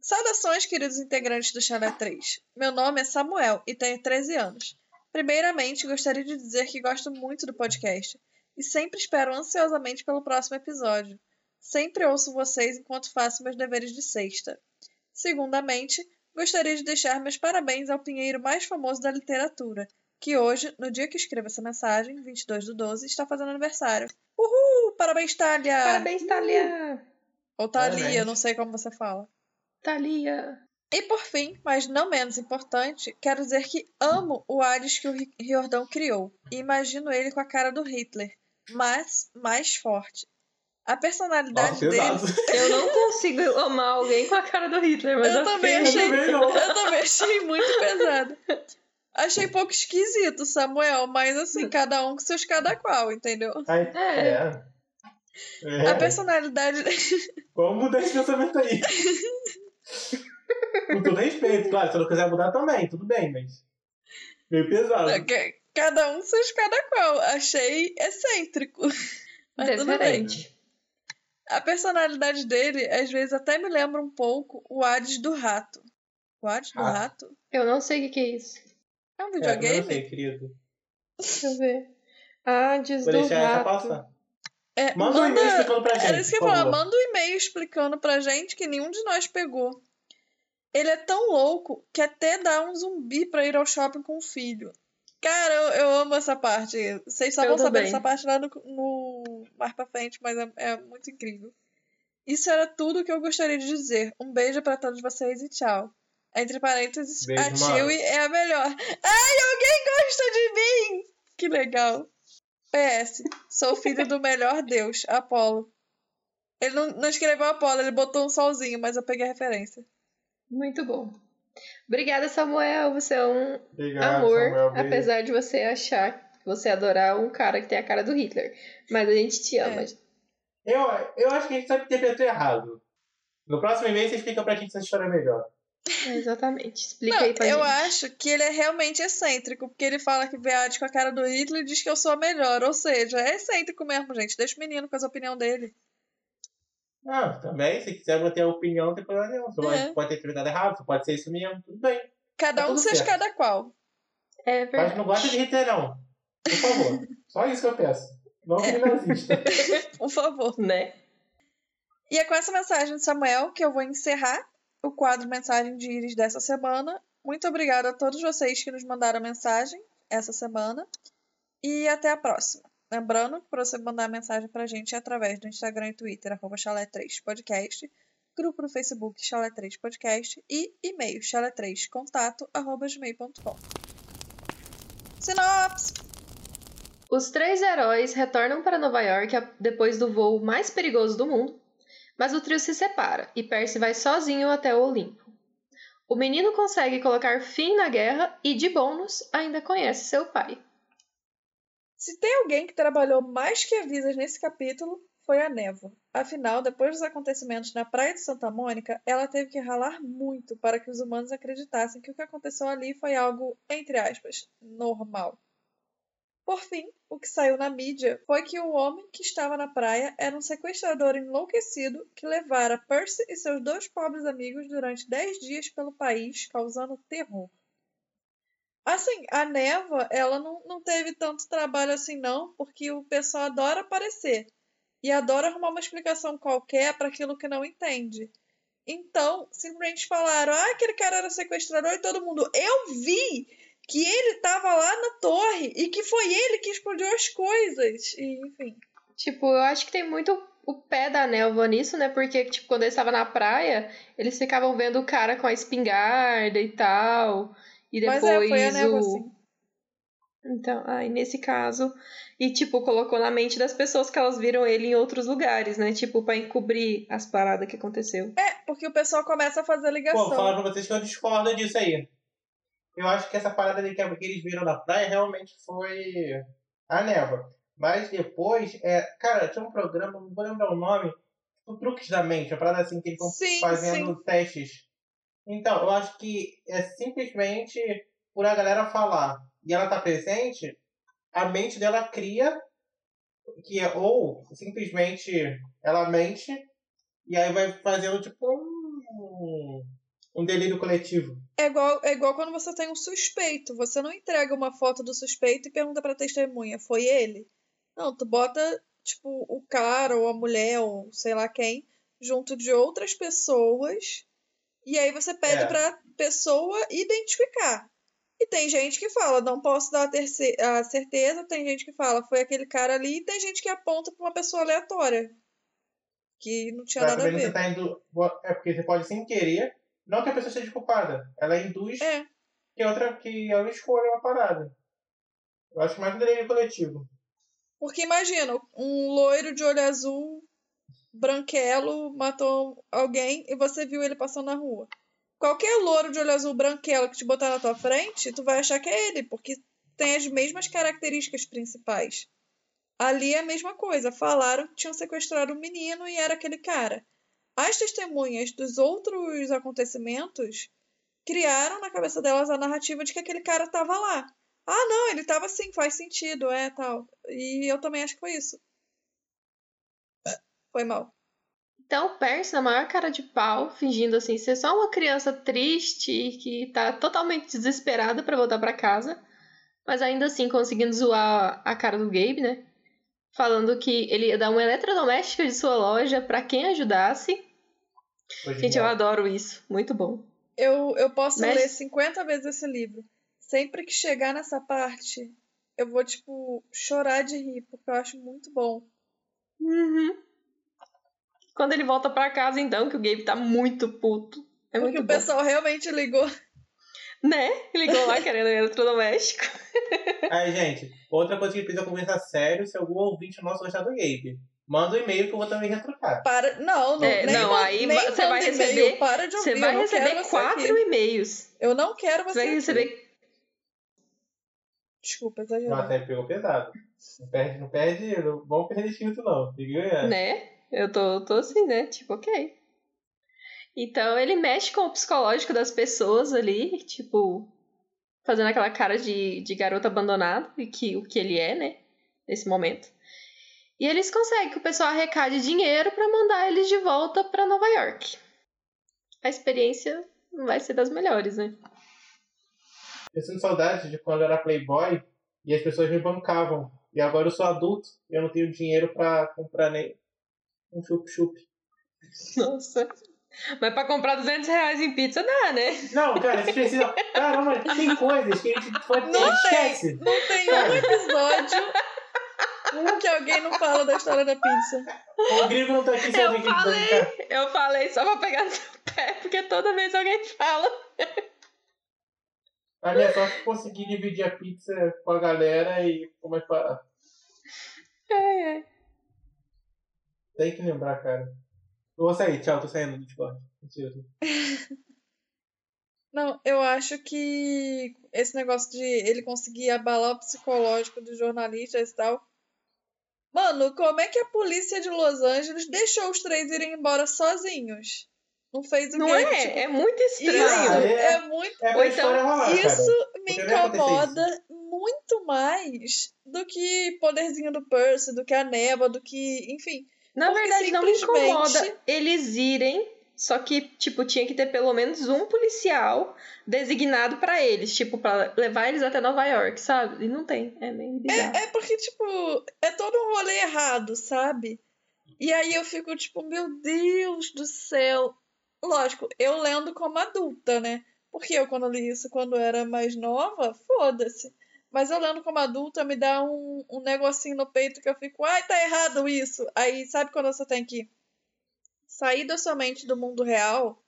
Saudações, queridos integrantes do Chalé 3. Meu nome é Samuel e tenho 13 anos. Primeiramente, gostaria de dizer que gosto muito do podcast e sempre espero ansiosamente pelo próximo episódio. Sempre ouço vocês enquanto faço meus deveres de sexta. Segundamente, gostaria de deixar meus parabéns ao pinheiro mais famoso da literatura, que hoje, no dia que escrevo essa mensagem, 22 do 12, está fazendo aniversário. Uhul! Parabéns, Thalia! Parabéns, Thalia. Ou Thalia, Parabéns. não sei como você fala. Thalia. E por fim, mas não menos importante, quero dizer que amo o Hades que o Ri- Riordão criou e imagino ele com a cara do Hitler, mas mais forte. A personalidade Nossa, dele. Eu não consigo amar alguém com a cara do Hitler, mas Eu eu também achei. Eu também achei muito pesado. Achei pouco esquisito, Samuel, mas assim, cada um com seus cada qual, entendeu? É. é. É. A personalidade. Vamos mudar esse pensamento aí. Com todo respeito, claro. Se eu não quiser mudar também, tudo bem, mas. Meio pesado. Cada um seus cada qual. Achei excêntrico. Mas tudo bem. Diferente. A personalidade dele, às vezes, até me lembra um pouco o Hades do Rato. O Hades do Ah. Rato? Eu não sei o que, é isso. É um É, videogame? não sei, querido. Deixa eu ver. Ah, diz Vou do deixar essa rato. passar. É, Manda um e-mail explicando pra gente. Era isso que eu falar. Manda um e-mail explicando pra gente que nenhum de nós pegou. Ele é tão louco que até dá um zumbi pra ir ao shopping com o filho. Cara, eu, eu amo essa parte. Vocês só Eu vão saber dessa parte lá no, no mais pra frente, mas é, é muito incrível. Isso era tudo que eu gostaria de dizer. Um beijo pra todos vocês e tchau. Entre parênteses, Beijo, a. Chewie é a melhor. Ai, alguém gosta de mim! Que legal. PS, sou filho do melhor deus, Apolo. Ele não, não escreveu Apolo, ele botou um solzinho, mas eu peguei a referência. Muito bom. Obrigada, Samuel. Você é um Obrigado, amor, Samuel. Apesar de você achar, você adorar um cara que tem a cara do Hitler. Mas a gente te ama. É. Eu, eu acho que a gente só interpretou errado. No próximo e-mail você explica pra gente essa história melhor. É, exatamente. Explica Não, aí pra eu gente. acho que ele é realmente excêntrico, porque ele fala que vê a com a cara do Hitler e diz que eu sou a melhor. Ou seja, é excêntrico mesmo, gente. Deixa o menino com as opiniões dele. Ah, também, se quiser manter a opinião, não tem problema nenhum. Você É. pode- ter interpretado errado, você pode ser isso mesmo, tudo bem. Cada Tá um certo. cada qual. É Mas verdade. não gosta de Hitler, não. Por favor. Só isso que eu peço. Não É. que ele nazista. Por favor. Né? E é com essa mensagem de Samuel que eu vou encerrar o quadro Mensagem de Íris dessa semana. Muito obrigada a todos vocês que nos mandaram mensagem essa semana. E até a próxima. Lembrando que para você mandar mensagem pra gente é através do Instagram e Twitter, arroba chalé3podcast, grupo no Facebook chalé3podcast e e-mail chalé3contato, arroba gmail.com. Sinopse! Os três heróis retornam para Nova York a- depois do voo mais perigoso do mundo, mas o trio se separa e Percy vai sozinho até o Olimpo. O menino consegue colocar fim na guerra e, de bônus, ainda conhece seu pai. Se tem alguém que trabalhou mais que avisas nesse capítulo, foi a Névoa. Afinal, depois dos acontecimentos na Praia de Santa Mônica, ela teve que ralar muito para que os humanos acreditassem que o que aconteceu ali foi algo, entre aspas, normal. Por fim, o que saiu na mídia foi que o homem que estava na praia era um sequestrador enlouquecido que levara Percy e seus dois pobres amigos durante 10 dias pelo país, causando terror. Assim, a Neva, ela não, não teve tanto trabalho assim, não, porque o pessoal adora aparecer e adora arrumar uma explicação qualquer para aquilo que não entende. Então, simplesmente falaram: ah, aquele cara era sequestrador e todo mundo. Eu vi que ele estava lá na torre e que foi ele que explodiu as coisas. E, enfim. Tipo, eu acho que tem muito o pé da Nelva nisso, né? Porque, tipo, quando eles estavam na praia, eles ficavam vendo o cara com a espingarda e tal. E Mas depois é, foi a Neva, o. assim. Então, aí nesse caso, e tipo, colocou na mente das pessoas que elas viram ele em outros lugares, né? Tipo, pra encobrir as paradas que aconteceu. É, porque o pessoal começa a fazer ligação. Pô, falar pra vocês que eu discordo disso aí. Eu acho que essa parada de que eles viram na praia realmente foi a névoa. Mas depois, é, cara, tinha um programa, não vou lembrar o nome, o Truques da Mente, a parada assim que eles estão Sim, fazendo sim. testes. Então, eu acho que é simplesmente por a galera falar e ela tá presente, a mente dela cria que é, ou simplesmente ela mente e aí vai fazendo tipo um, delírio coletivo. É igual, é igual quando você tem um suspeito. Você não entrega uma foto do suspeito e pergunta pra testemunha, foi ele? Não, tu bota, tipo, o cara ou a mulher ou sei lá quem, junto de outras pessoas. E aí você pede É. pra pessoa identificar. E tem gente que fala, não posso dar a, a certeza, tem gente que fala, foi aquele cara ali, e tem gente que aponta pra uma pessoa aleatória. Que não tinha Pra nada a ver. tá indo, é porque você pode sem querer, não que a pessoa seja culpada, ela induz É. que outra que ela escolha uma parada. Eu acho mais um delírio coletivo. Porque imagina, um loiro de olho azul, branquelo, matou alguém e você viu ele passando na rua. Qualquer loiro de olho azul branquelo que te botar na tua frente, tu vai achar que é ele, porque tem as mesmas características principais. Ali é a mesma coisa. Falaram que tinham sequestrado um menino e era aquele cara. As testemunhas dos outros acontecimentos criaram na cabeça delas a narrativa de que aquele cara estava lá. Ah, não, ele tava assim, faz sentido, é tal. E eu também acho que foi isso. Foi mal. Então, o Percy, na maior cara de pau, fingindo assim ser só uma criança triste que tá totalmente desesperada pra voltar pra casa, mas ainda assim conseguindo zoar a cara do Gabe, né? Falando que ele ia dar uma eletrodoméstica de sua loja pra quem ajudasse. Gente, eu adoro isso. Muito bom. Eu, eu posso Mas- ler 50 vezes esse livro. Sempre que chegar nessa parte, eu vou, tipo, chorar de rir, porque eu acho muito bom. Uhum. Quando ele volta pra casa, então, que o Gabe tá muito puto. É porque muito o bom. pessoal realmente ligou. Né? Ligou lá querendo eletrodoméstico. Aí, gente, outra coisa que precisa conversar sério, se algum ouvinte nosso gostar do Gabe, manda um e-mail que eu vou também retrucar. Para. Não, não, É, nem, não, aí você manda vai receber- Para de ouvir, Você vai não receber você quatro aqui. e-mails. Eu não quero você. Você vai aqui. receber. Desculpa, exagerei. Nossa, aí pegou pesado. Não perde, não perde, não vamos perder inscrito não. Tem que ganhar. Né? Eu tô, tô assim, né? Tipo, ok. Então ele mexe com o psicológico das pessoas ali, tipo, fazendo aquela cara de, de garoto abandonado, e que o que ele é, né? Nesse momento. E eles conseguem que o pessoal arrecade dinheiro pra mandar eles de volta pra Nova York. A experiência não vai ser das melhores, né? Eu sinto saudade de quando eu era playboy e as pessoas me bancavam. E agora eu sou adulto e eu não tenho dinheiro pra comprar nem um chup-chup. Nossa. Mas pra comprar 200 reais em pizza dá, né? Não, cara, vocês precisam. Caramba, tem coisas que a gente pode Não tem. esquece. Não tem um episódio um que alguém não fala da história da pizza. O gringo não tá aqui se Eu falei. bancar. Eu falei só pra pegar no seu pé, porque toda vez alguém fala. A minha sorte é conseguir dividir a pizza com a galera e como é que fala? É, é. Tem que lembrar, cara. Eu vou sair, tchau, tô saindo do Discord. Mentira. Não, eu acho que esse negócio de ele conseguir abalar o psicológico dos jornalistas e tal. Mano, como é que a polícia de Los Angeles deixou os três irem embora sozinhos? Não fez o Não é? Tipo, é muito Isso estranho. Ah, é, é- muito. É então, rolar, Isso cara. me incomoda muito mais do que poderzinho do Percy, do que a névoa, do que. Enfim. Na verdade, não me simplesmente- incomoda eles irem, só que, tipo, tinha que ter pelo menos um policial designado pra eles, tipo, pra levar eles até Nova York, sabe? E não tem. É meio bizarro. É porque, tipo, é todo um rolê errado, sabe? E aí eu fico, tipo, meu Deus do céu. Lógico, eu lendo como adulta, né? Porque eu, quando li isso quando era mais nova, foda-se. Mas eu lendo como adulta me dá um, um negocinho no peito que eu fico, ai, tá errado isso. Aí, sabe quando você tem que sair da sua mente do mundo real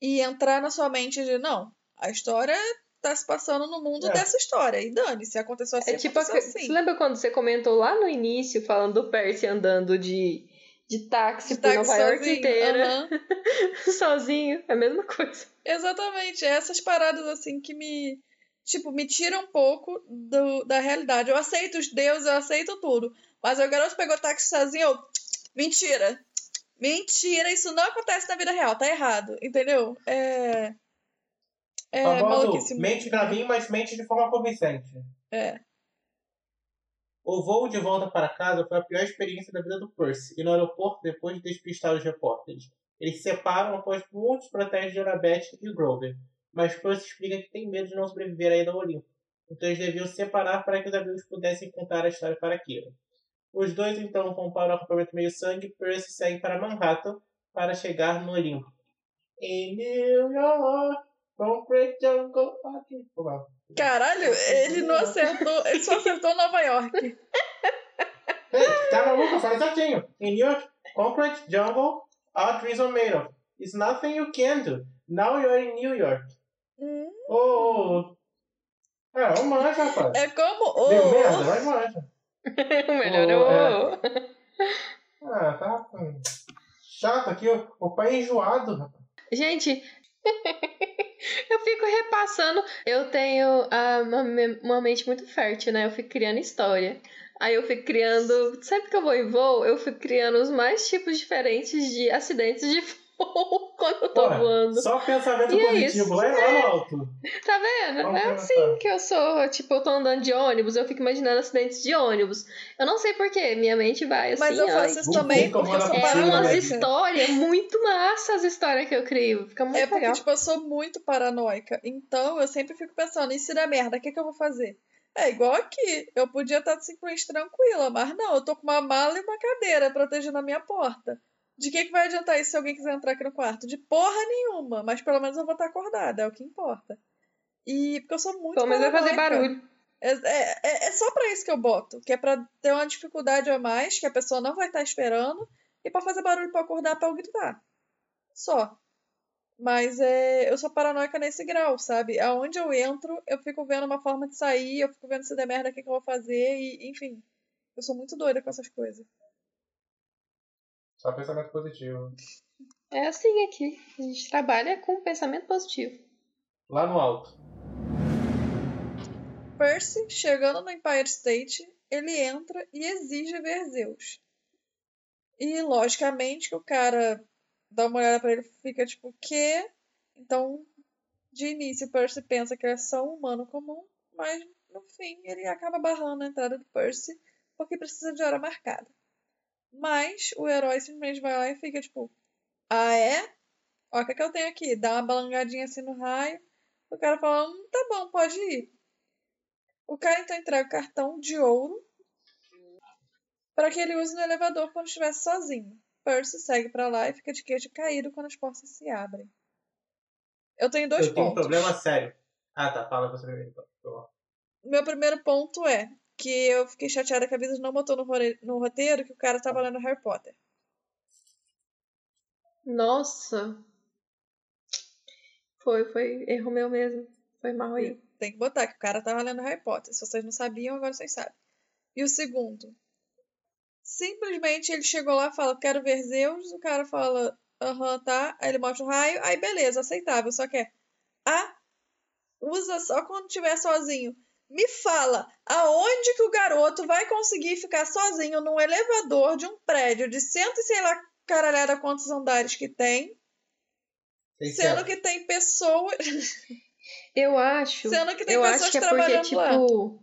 e entrar na sua mente de, não, a história tá se passando no mundo É. dessa história. E dane, se aconteceu assim, É tipo, aconteceu a- assim. você lembra quando você comentou lá no início, falando do Percy andando de, de táxi De por táxi Nova York sozinho, inteira, aham. sozinho, é a mesma coisa. Exatamente, essas paradas assim que me, tipo, me tiram um pouco do, da realidade. Eu aceito os deuses, eu aceito tudo. Mas o garoto pegou táxi sozinho, eu, mentira. Mentira, isso não acontece na vida real, tá errado, entendeu? É. É Famoso, mente pra mim, mas mente de forma convincente. É. O voo de volta para casa foi a pior experiência da vida do Percy, e no aeroporto, depois de despistar os repórteres. Eles se separam após muitos protestos de Annabeth e Grover, mas Percy explica que tem medo de não sobreviver ainda ao Olimpo, então eles deviam se separar para que os amigos pudessem contar a história para Kira. Os dois então vão para o acampamento meio-sangue e Percy segue para Manhattan para chegar no Olimpo. Em New York, concrete jungle... Lá. Caralho, ele não acertou, ele só acertou Nova York. Ei, tá maluco? Fala certinho. In New York, concrete jungle, all trees are made of. It's nothing you can do. Now you're in New York. Hum, Oh, oh, oh. Ah, vamos mancha, rapaz. É como. Deu Oh, merda, vai mancha. o melhor é Oh, o... Ah, tá chato aqui. O, o pai é enjoado, rapaz. Gente, eu fico repassando. Eu tenho ah, uma, uma mente muito fértil, né? Eu fico criando história. Aí eu fico criando. Sempre que eu vou em voo, eu fico criando os mais tipos diferentes de acidentes de quando eu tô Porra, voando. Só pensamento E é positivo, isso. lá, lá no alto. Tá vendo? Vamos É pensar. assim que eu sou. Tipo, eu tô andando de ônibus, eu fico imaginando acidentes de ônibus. Eu não sei porquê, minha mente vai assim. Mas eu ai, faço isso também porque eu sou É funciona, umas né? histórias muito massa as histórias que eu crio. Fica muito É porque, legal. tipo, eu sou muito paranoica. Então, eu sempre fico pensando, e se der merda, o que, que eu vou fazer? É igual aqui. Eu podia estar simplesmente tranquila, mas não, eu tô com uma mala e uma cadeira protegendo a minha porta. De que, que vai adiantar isso se alguém quiser entrar aqui no quarto? De porra nenhuma, mas pelo menos eu vou estar acordada, é o que importa. E porque eu sou muito Pelo menos vai fazer barulho. É, é, é- é só pra isso que eu boto, que é pra ter uma dificuldade a mais, que a pessoa não vai estar esperando, e pra fazer barulho pra acordar pra eu gritar. Só. Mas é, eu sou paranoica nesse grau, sabe? Aonde eu entro, eu fico vendo uma forma de sair, eu fico vendo se der merda o que, que eu vou fazer, e enfim. Eu sou muito doida com essas coisas. Só pensamento positivo. É assim aqui. A gente trabalha com pensamento positivo. Lá no alto. Percy, chegando no Empire State, ele entra e exige ver Zeus. E, logicamente, que o cara dá uma olhada pra ele e fica tipo, o quê? Então, de início, Percy pensa que ele é só um humano comum, mas, no fim, ele acaba barrando a entrada do Percy porque precisa de hora marcada. Mas o herói simplesmente vai lá e fica tipo, ah, é? Ó, o que, é que eu tenho aqui? Dá uma balangadinha assim no raio. O cara fala, hum, tá bom, pode ir. O cara então entrega o cartão de ouro para que ele use no elevador quando estiver sozinho. Percy segue para lá e fica de queixo caído quando as portas se abrem. Eu tenho dois eu tenho um pontos. problema sério. Ah, tá. Fala você primeiro. então. Meu primeiro ponto é que eu fiquei chateada que a Vidas não botou no, no roteiro que o cara tava lendo Harry Potter. Nossa. Foi, foi erro meu mesmo. Foi mal aí. Tem que botar que o cara tava lendo Harry Potter. Se vocês não sabiam, agora vocês sabem. E o segundo. Simplesmente ele chegou lá e fala, quero ver Zeus. O cara fala, aham, tá. Aí ele mostra o raio. Aí beleza, aceitável. Só que é, ah, usa só quando estiver sozinho. Me fala, aonde que o garoto vai conseguir ficar sozinho num elevador de um prédio de cento e sei lá caralhada quantos andares que tem, Seiscentos. sendo que tem pessoas, Eu acho. sendo que tem eu pessoas acho que é porque, trabalhando lá. tipo.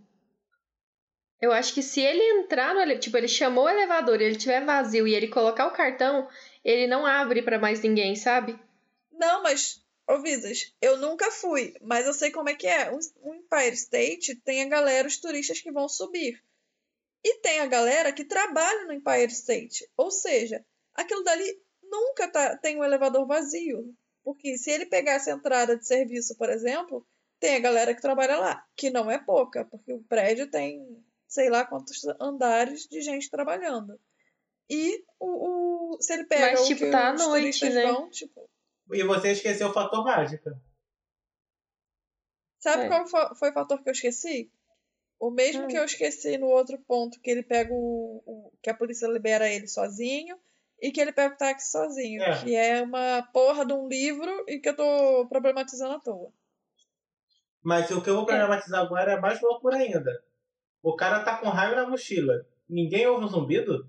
Eu acho que se ele entrar no ele- tipo, ele chamou o elevador e ele tiver vazio e ele colocar o cartão, ele não abre pra mais ninguém, sabe? Não, mas, eu nunca fui, mas eu sei como é que é. Um, um Empire State tem a galera, os turistas que vão subir. E tem a galera que trabalha no Empire State. Ou seja, aquilo dali nunca tá, tem um elevador vazio. Porque se ele pegasse a entrada de serviço, por exemplo, tem a galera que trabalha lá, que não é pouca, porque o prédio tem sei lá quantos andares de gente trabalhando. E o, o- se ele pega Mas, o tipo, que tá à noite, né? vão, tipo, E você esqueceu o fator mágica. Sabe É. qual fo- foi o fator que eu esqueci? O mesmo Hum. que eu esqueci no outro ponto, que ele pega o, o- que a polícia libera ele sozinho e que ele pega o táxi sozinho, É. que é uma porra de um livro e que eu tô problematizando à toa. Mas o que eu vou problematizar agora é mais loucura ainda. O cara tá com raio na mochila. Ninguém ouve um zumbido?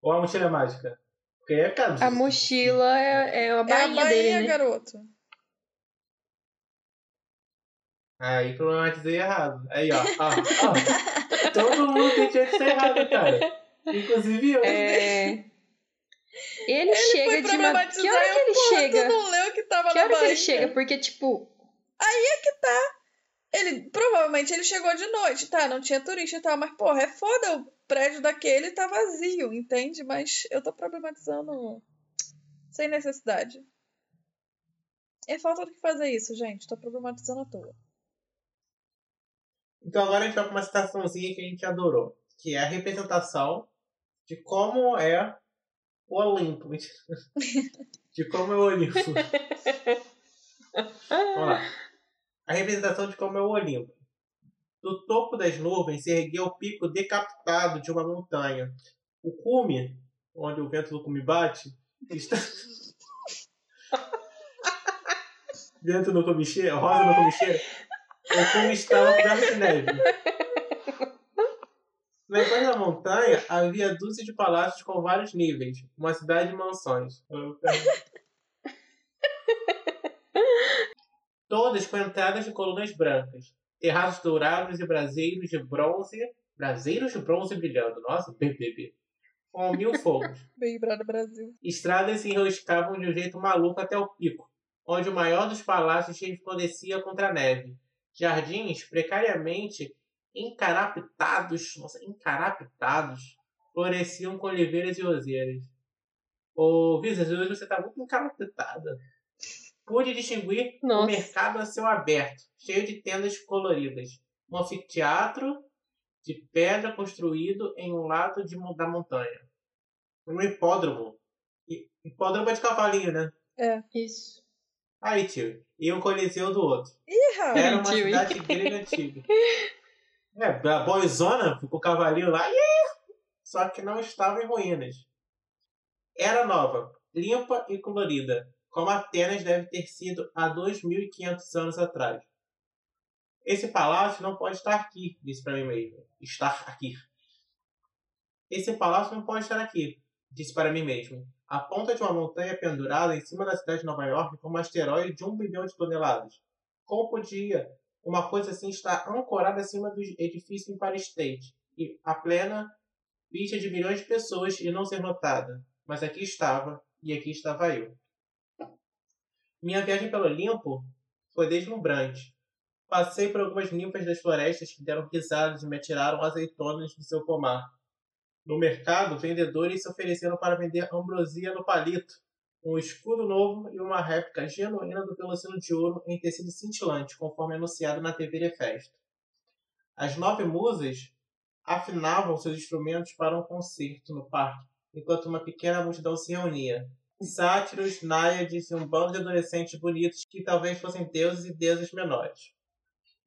Ou a mochila é mágica? Porque é cara. A mochila é, é a É a bainha dele, bainha, né? garoto. Aí problematizei errado. Aí, ó. ó, ó. Todo mundo tem de ser errado, cara. Inclusive eu. É... Ele, chega Foi de uma... Que hora que ele porra, chega? Tu não leu que tava Que na hora que bainha. ele chega? Porque, tipo... Ele, provavelmente ele chegou de noite, tá? Não tinha turista e tal, mas, porra, é foda, o prédio daquele tá vazio, entende? Mas eu tô problematizando sem necessidade. É falta do que fazer isso, gente. Tô problematizando à toa. Então agora a gente vai pra uma citaçãozinha que a gente adorou. Que é a representação de como é o Olimpo. De como é o Olimpo. Vamos lá. A representação de como é o Olimpo. Do topo das nuvens se erguia o pico decapitado de uma montanha. O cume, onde o vento do cume bate, está... vento no cume rosa no cume o cume estava coberto de neve. Na entrada da montanha havia dúzia de palácios com vários níveis, uma cidade de mansões. Todas com entradas de colunas brancas, terraços dourados e braseiros de bronze. Braseiros de bronze brilhando, nossa, BBB. Com mil fogos. Bem Brado Brasil. Estradas se enroscavam de um jeito maluco até o pico, onde o maior dos palácios resplandecia contra a neve. Jardins precariamente encarapitados, nossa, encarapitados, floresciam com oliveiras e roseiras. Ô, Visas, hoje você tá muito encarapitada. Pude distinguir o Nossa. mercado a céu aberto, cheio de tendas coloridas. Um anfiteatro de pedra construído em um lado de, da montanha. Um hipódromo. Hi- Hipódromo é de cavalinho, né? Isso. Aí, tio. E um coliseu do outro. Ih. Era uma Tio, cidade grega antiga. É, a boizona, com o cavalinho lá, só que não estava em ruínas. Era nova, limpa e colorida, como Atenas deve ter sido há 2.500 anos atrás. Esse palácio não pode estar aqui, disse para mim mesmo. Estar aqui. Esse palácio não pode estar aqui, disse para mim mesmo. A ponta de uma montanha pendurada em cima da cidade de Nova York com um asteroide de um bilhão de toneladas. Como podia uma coisa assim estar ancorada acima do edifício Empire State e a plena vista de milhões de pessoas e não ser notada? Mas aqui estava, e aqui estava eu. Minha viagem pelo Olimpo foi deslumbrante. Passei por algumas ninfas das florestas que deram risadas e me atiraram azeitonas do seu pomar. No mercado, vendedores se ofereceram para vender ambrosia no palito, um escudo novo e uma réplica genuína do pelocino de ouro em tecido cintilante, conforme anunciado na TV de festa. As nove musas afinavam seus instrumentos para um concerto no parque, enquanto uma pequena multidão se reunia. Sátiros, náiades e um bando de adolescentes bonitos que talvez fossem deuses e deusas menores.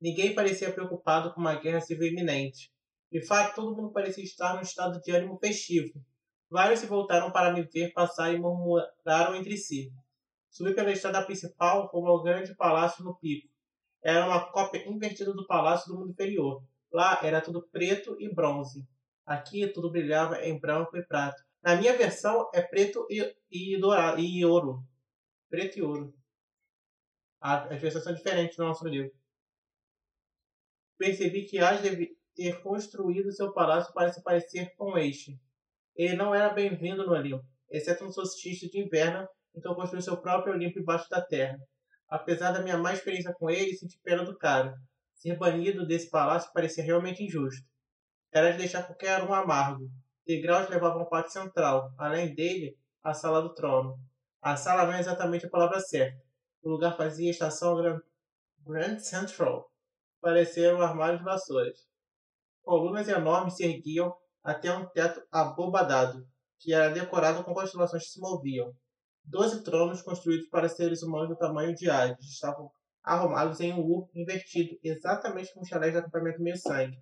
Ninguém parecia preocupado com uma guerra civil iminente. De fato, todo mundo parecia estar num estado de ânimo festivo. Vários se voltaram para me ver passar e murmuraram entre si. Subi pela estrada principal como ao grande palácio no pico. Era uma cópia invertida do palácio do mundo inferior. Lá era tudo preto e bronze. Aqui tudo brilhava em branco e prata. Na minha versão é preto e, e, dourado, e ouro. Preto e ouro. As versões são diferentes no nosso livro. Percebi que As deve ter construído seu palácio para se parecer com este. Ele não era bem-vindo no Olimpo, exceto no solstício de inverno, então construiu seu próprio Olimpo embaixo da terra. Apesar da minha má experiência com ele, senti pena do cara. Ser banido desse palácio parecia realmente injusto. Era de deixar qualquer um amargo. Degraus levavam ao pátio central, além dele, a sala do trono. A sala não é exatamente a palavra certa. O lugar fazia estação Grand, Grand Central. Parecia um armário de vassouras. Colunas enormes se erguiam até um teto abobadado, que era decorado com constelações que se moviam. Doze tronos construídos para seres humanos do tamanho de Hades estavam arrumados em um U invertido, exatamente como os chalés do acampamento meio sangue.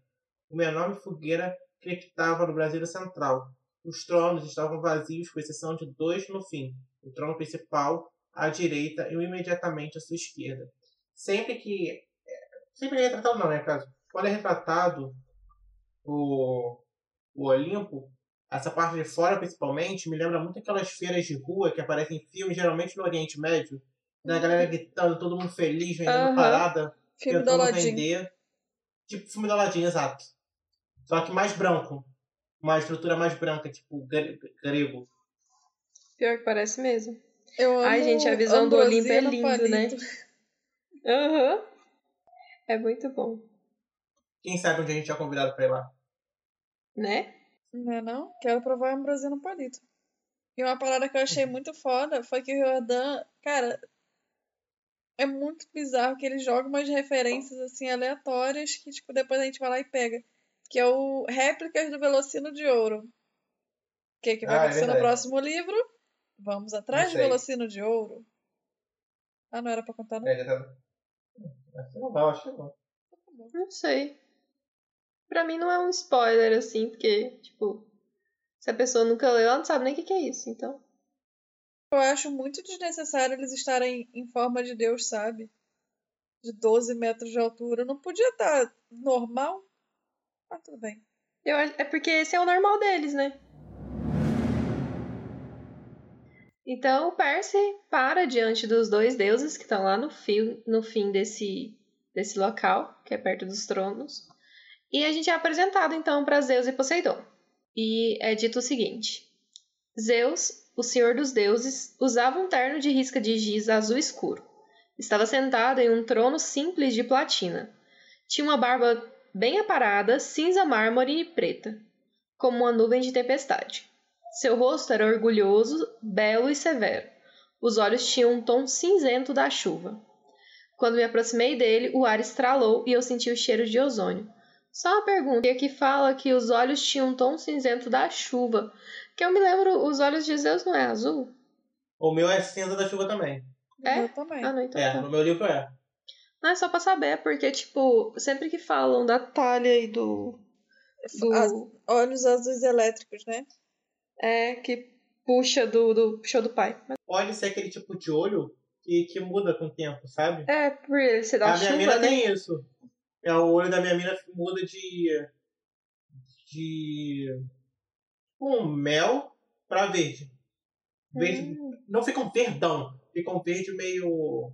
Uma enorme fogueira crepitava no Brasil Central. Os tronos estavam vazios, com exceção de dois no fim: o trono principal à direita e o imediatamente à sua esquerda. Sempre que. É, sempre que é retratado, não, né, caso? Quando é retratado o, o Olimpo, essa parte de fora principalmente, me lembra muito aquelas feiras de rua que aparecem em filmes, geralmente no Oriente Médio, da galera gritando, todo mundo feliz, vendendo Aham. parada, Filme do tentando vender. Tipo filme do Aladdin, exato. Só que mais branco. Uma estrutura mais branca, tipo gre- grego. Pior que parece mesmo. Eu amo Ai, gente, a visão do Olimpo é lindo, né? Aham. É muito bom. Quem sabe onde a gente é convidado pra ir lá. Né? Não é não? Quero provar a ambrosia no palito. E uma parada que eu achei muito foda foi que o Jordan, cara, é muito bizarro que ele joga umas referências assim aleatórias que tipo depois a gente vai lá e pega, que é o réplicas do Velocino de Ouro. O que que vai Ah, é acontecer no verdade. próximo livro? Vamos atrás do. Velocino de Ouro. Ah, não era pra contar não? É, já tá- Acho que não vai, acho que não. Não sei. Pra mim não é um spoiler, assim, porque, tipo, se a pessoa nunca leu, ela não sabe nem o que, que é isso, então. Eu acho muito desnecessário eles estarem em forma de Deus, sabe? De 12 metros de altura. Não podia estar normal? Ah, tudo bem. Eu, é porque esse é o normal deles, né? Então o Percy para diante dos dois deuses que estão lá no, fio, no fim desse, desse local, que é perto dos tronos. E a gente é apresentado então para Zeus e Poseidon. E é dito o seguinte: Zeus, o senhor dos deuses, usava um terno de risca de giz azul escuro. Estava sentado em um trono simples de platina. Tinha uma barba bem aparada, cinza mármore e preta, como uma nuvem de tempestade. Seu rosto era orgulhoso, belo e severo. Os olhos tinham um tom cinzento da chuva. Quando me aproximei dele, o ar estralou e eu senti o cheiro de ozônio. Só uma pergunta, e aqui fala que os olhos tinham um tom cinzento da chuva. Que eu me lembro, os olhos de Zeus não é azul? O meu é cinza da chuva também. É? Eu também. Ah, não, então É, tá. no meu livro é. Não, é só pra saber, porque, tipo, sempre que falam da talha e do. do As- Olhos azuis elétricos, né? É, que puxa do, do puxou do pai. Pode ser aquele tipo de olho que, que muda com o tempo, sabe? É, por ele ser da a minha chuva, mina né? tem isso. É, o olho da minha mina muda de. de. um mel pra verde. Verde. Hum. Não fica um verdão, fica um verde meio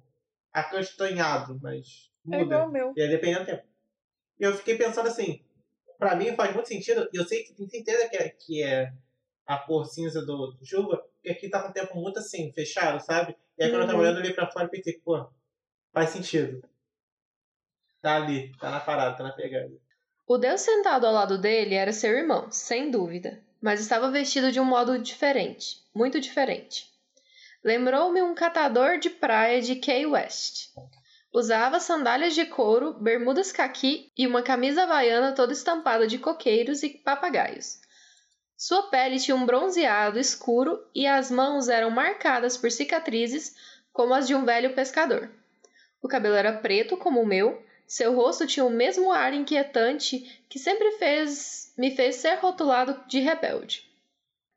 acastanhado, mas É muda. igual o meu. E aí dependendo do tempo. E eu fiquei pensando assim, pra mim faz muito sentido, e eu sei que tenho certeza que é, que é a cor cinza do, do chuva, porque aqui tá com o tempo muito assim, fechado, sabe? E aí quando eu tava Uhum. olhando ali pra fora, eu pensei, pô, faz sentido. Tá ali, tá na parada, tá na pegada. O deus sentado ao lado dele era seu irmão, sem dúvida, mas estava vestido de um modo diferente, muito diferente. Lembrou-me um catador de praia de Key West. Usava sandálias de couro, bermudas caqui e uma camisa havaiana toda estampada de coqueiros e papagaios. Sua pele tinha um bronzeado escuro e as mãos eram marcadas por cicatrizes como as de um velho pescador. O cabelo era preto como o meu, seu rosto tinha o mesmo ar inquietante que sempre fez me fez ser rotulado de rebelde.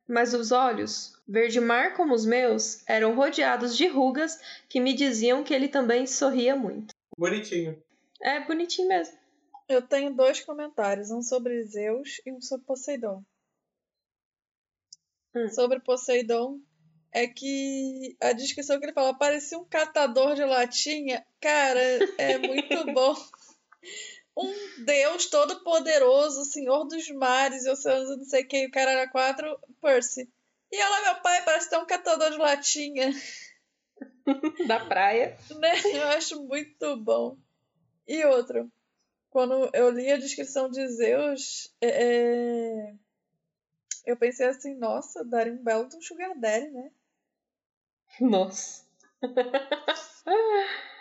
Mas os olhos, verde mar como os meus, eram rodeados de rugas que me diziam que ele também sorria muito. Bonitinho. É bonitinho mesmo. Eu tenho dois comentários, um sobre Zeus e um sobre Poseidon. Hum. Sobre Poseidon é que a descrição que ele fala parecia um catador de latinha. Cara, é muito bom. Um deus todo poderoso, senhor dos mares e oceanos, não sei o que, o cara era quatro, Percy. E ela, meu pai, parece ter um catador de latinha. Da praia. né? Eu acho muito bom. E outro, quando eu li a descrição de Zeus, é, é, eu pensei assim, nossa, daria um belo de um sugar daddy, né? Nossa.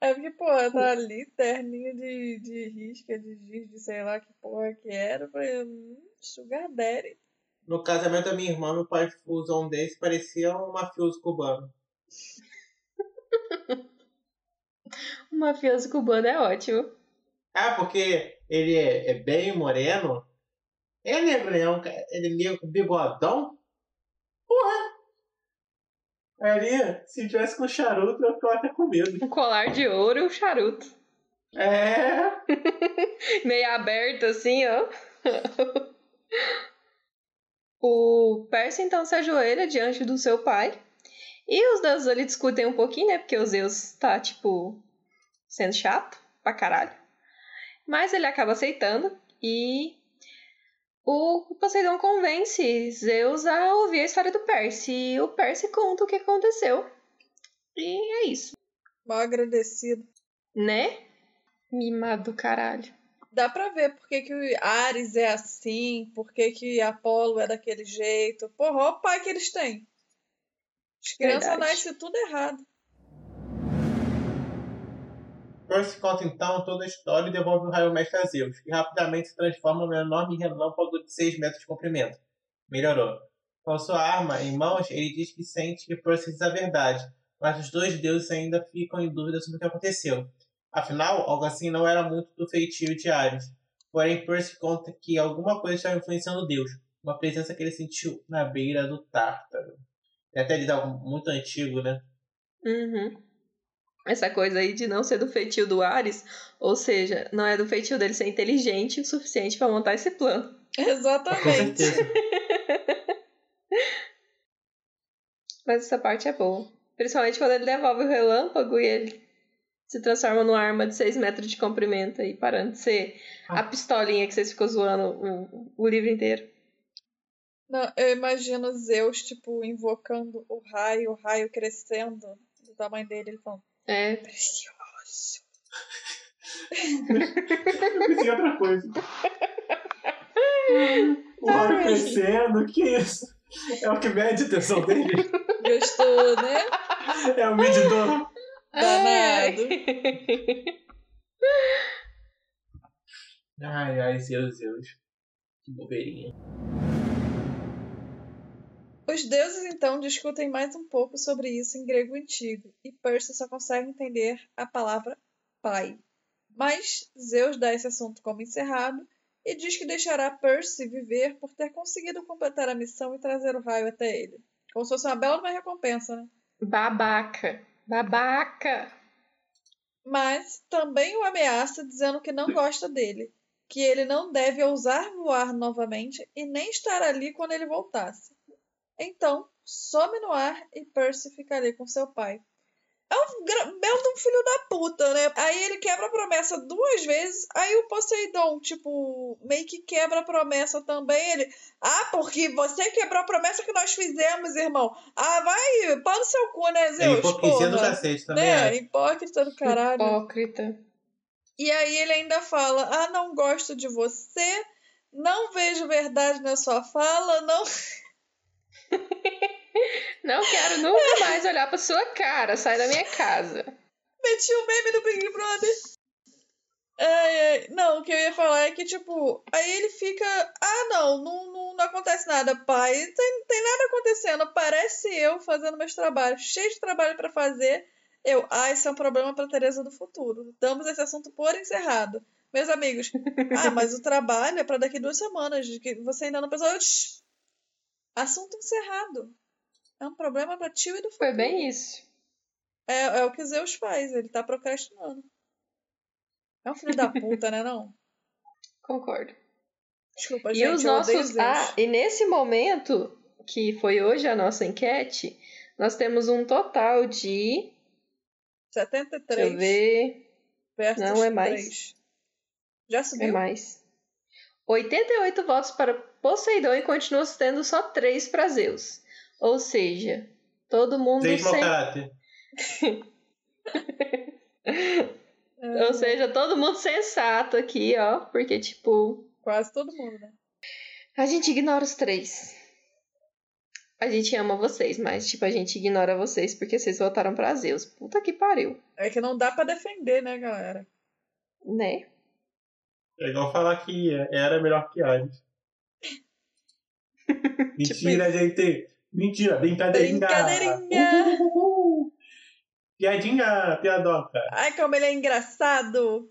É porque, pô, tá ali, terninho de, de risca, de giz, de sei lá que porra que era. Eu falei, hum, sugar daddy. No casamento da minha irmã, meu pai usou um desse, parecia um mafioso cubano. Mafioso cubano é ótimo. Ah, porque ele é, é bem moreno. É negro, né? É um Ele é negro com bigodão. Porra! Ali, se tivesse com charuto, eu ficava até com medo. Um colar de ouro e um charuto. É. Meio aberto assim, ó. o Percy então se ajoelha diante do seu pai. E os deuses ali discutem um pouquinho, né? Porque o Zeus tá, tipo, sendo chato pra caralho. Mas ele acaba aceitando e o Poseidon convence Zeus a ouvir a história do Percy. E o Percy conta o que aconteceu. E é isso, Mal agradecido. né? Mimado do caralho. Dá pra ver por que, que o Ares é assim, por que, que Apolo é daquele jeito. Porra, olha o pai que eles têm. As crianças nascem tudo errado. Percy conta então toda a história e devolve o raio mestre a Zeus, que rapidamente se transforma num enorme relâmpago de 6 metros de comprimento. Melhorou. Com sua arma em mãos, ele diz que sente que Percy diz a verdade, mas os dois deuses ainda ficam em dúvida sobre o que aconteceu. Afinal, algo assim não era muito do feitio de Ares. Porém, Percy conta que alguma coisa estava influenciando Deus, uma presença que ele sentiu na beira do Tártaro. Tem até diz algo muito antigo, né? Uhum. Essa coisa aí de não ser do feitio do Ares, ou seja, não é do feitio dele ser inteligente o suficiente pra montar esse plano. Com Exatamente. certeza. Mas essa parte é boa. Principalmente quando ele devolve o relâmpago e ele se transforma numa arma de 6 metros de comprimento aí, parando de ser a pistolinha que vocês ficam zoando o, o livro inteiro. Não, eu imagino Zeus, tipo, invocando o raio, o raio crescendo do tamanho dele, ele falando, É, precioso. Eu pensei em outra coisa. O raio crescendo, que isso? É o que mede a atenção dele? Gostou, né? É o medidor. Danado. Ai, ai, Zeus, Zeus. Que bobeirinha. Os deuses então discutem mais um pouco sobre isso em grego antigo, e Percy só consegue entender a palavra pai. Mas Zeus dá esse assunto como encerrado e diz que deixará Percy viver por ter conseguido completar a missão e trazer o raio até ele. Como se fosse uma bela uma recompensa, né? Babaca. Babaca. Mas também o ameaça dizendo que não gosta dele, que ele não deve ousar voar novamente e nem estar ali quando ele voltasse. Então, some no ar e Percy fica ali com seu pai. É um belo de um filho da puta, né? Aí ele quebra a promessa duas vezes, aí o Poseidon, tipo, meio que quebra a promessa também. Ele, ah, porque você quebrou a promessa que nós fizemos, irmão. Ah, vai, pau no seu cu, né, É Zeus? hipocrisia do porra. cacete também. Né? é. Hipócrita do caralho. Hipócrita. E aí ele ainda fala: Ah, não gosto de você, não vejo verdade na sua fala, não. Não quero nunca mais olhar pra sua cara. Sai da minha casa. Meti o meme do Big Brother. Ai, ai. Não, o que eu ia falar é que, tipo, aí ele fica. Ah, não, não, não, não acontece nada, pai. Tem, tem nada acontecendo. Parece eu fazendo meus trabalhos, cheio de trabalho pra fazer. Eu, ah, isso é um problema pra Tereza do futuro. Damos esse assunto por encerrado. Meus amigos, ah, mas o trabalho é pra daqui duas semanas. que Você ainda não pensou. Eu, "Shh, Assunto encerrado. É um problema pra tio e do futuro. Foi bem isso. É, é o que Zeus faz, ele tá procrastinando. É um filho da puta, né, não? Concordo. Desculpa, E gente, os nossos. Ah, e nesse momento, que foi hoje a nossa enquete, nós temos um total de. Deixa 73 eu ver. versus Não, é mais. 3. Já É subiu? mais. 88 votos para Poseidon e continua tendo só 3 para Zeus. Ou seja, todo mundo mau sem. caráter. É, Ou seja, todo mundo sensato aqui, ó. Porque, tipo, Quase todo mundo, né? a gente ignora os três. A gente ama vocês, mas, tipo, a gente ignora vocês porque vocês votaram pra Zeus. Puta que pariu. É que não dá pra defender, né, galera? Né? É igual falar que era melhor que Ares. Mentira, gente. Mentira, brincadeirinha. Brincadeirinha. Uhul. Piadinha, piadoca. Ai, como ele é engraçado!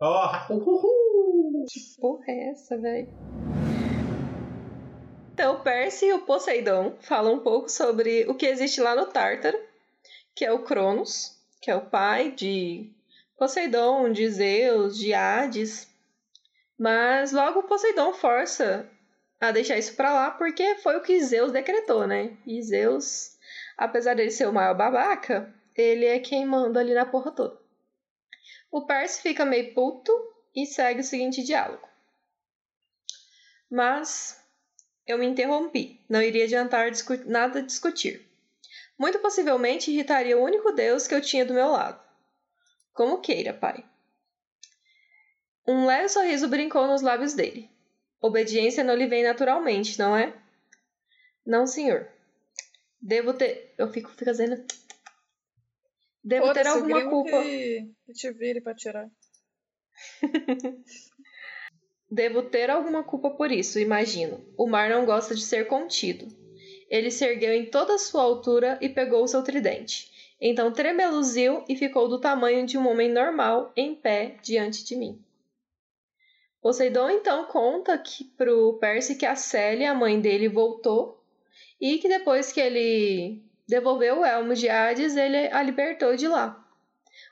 Ó, uhul. Porra, é essa, velho? Então, o Percy e o Poseidon falam um pouco sobre o que existe lá no Tártaro, que é o Cronos, que é o pai de Poseidon, de Zeus, de Hades. Mas logo Poseidon força a deixar isso pra lá porque foi o que Zeus decretou, né? E Zeus, apesar dele ser o maior babaca, ele é quem manda ali na porra toda. O Percy fica meio puto e segue o seguinte diálogo. Mas eu me interrompi, não iria adiantar discu nada discutir. Muito possivelmente irritaria o único Deus que eu tinha do meu lado. Como queira, pai. Um leve sorriso brincou nos lábios dele. Obediência não lhe vem naturalmente, não é? Não, senhor. Devo ter. Eu fico, fazendo. Devo ter alguma culpa. Que, que te vire pra tirar. Devo ter alguma culpa por isso, imagino. O mar não gosta de ser contido. Ele se ergueu em toda a sua altura e pegou o seu tridente. Então tremeluziu e ficou do tamanho de um homem normal em pé diante de mim. Poseidon então conta que pro Percy que a Célia, a mãe dele, voltou e que depois que ele devolveu o elmo de Hades, ele a libertou de lá.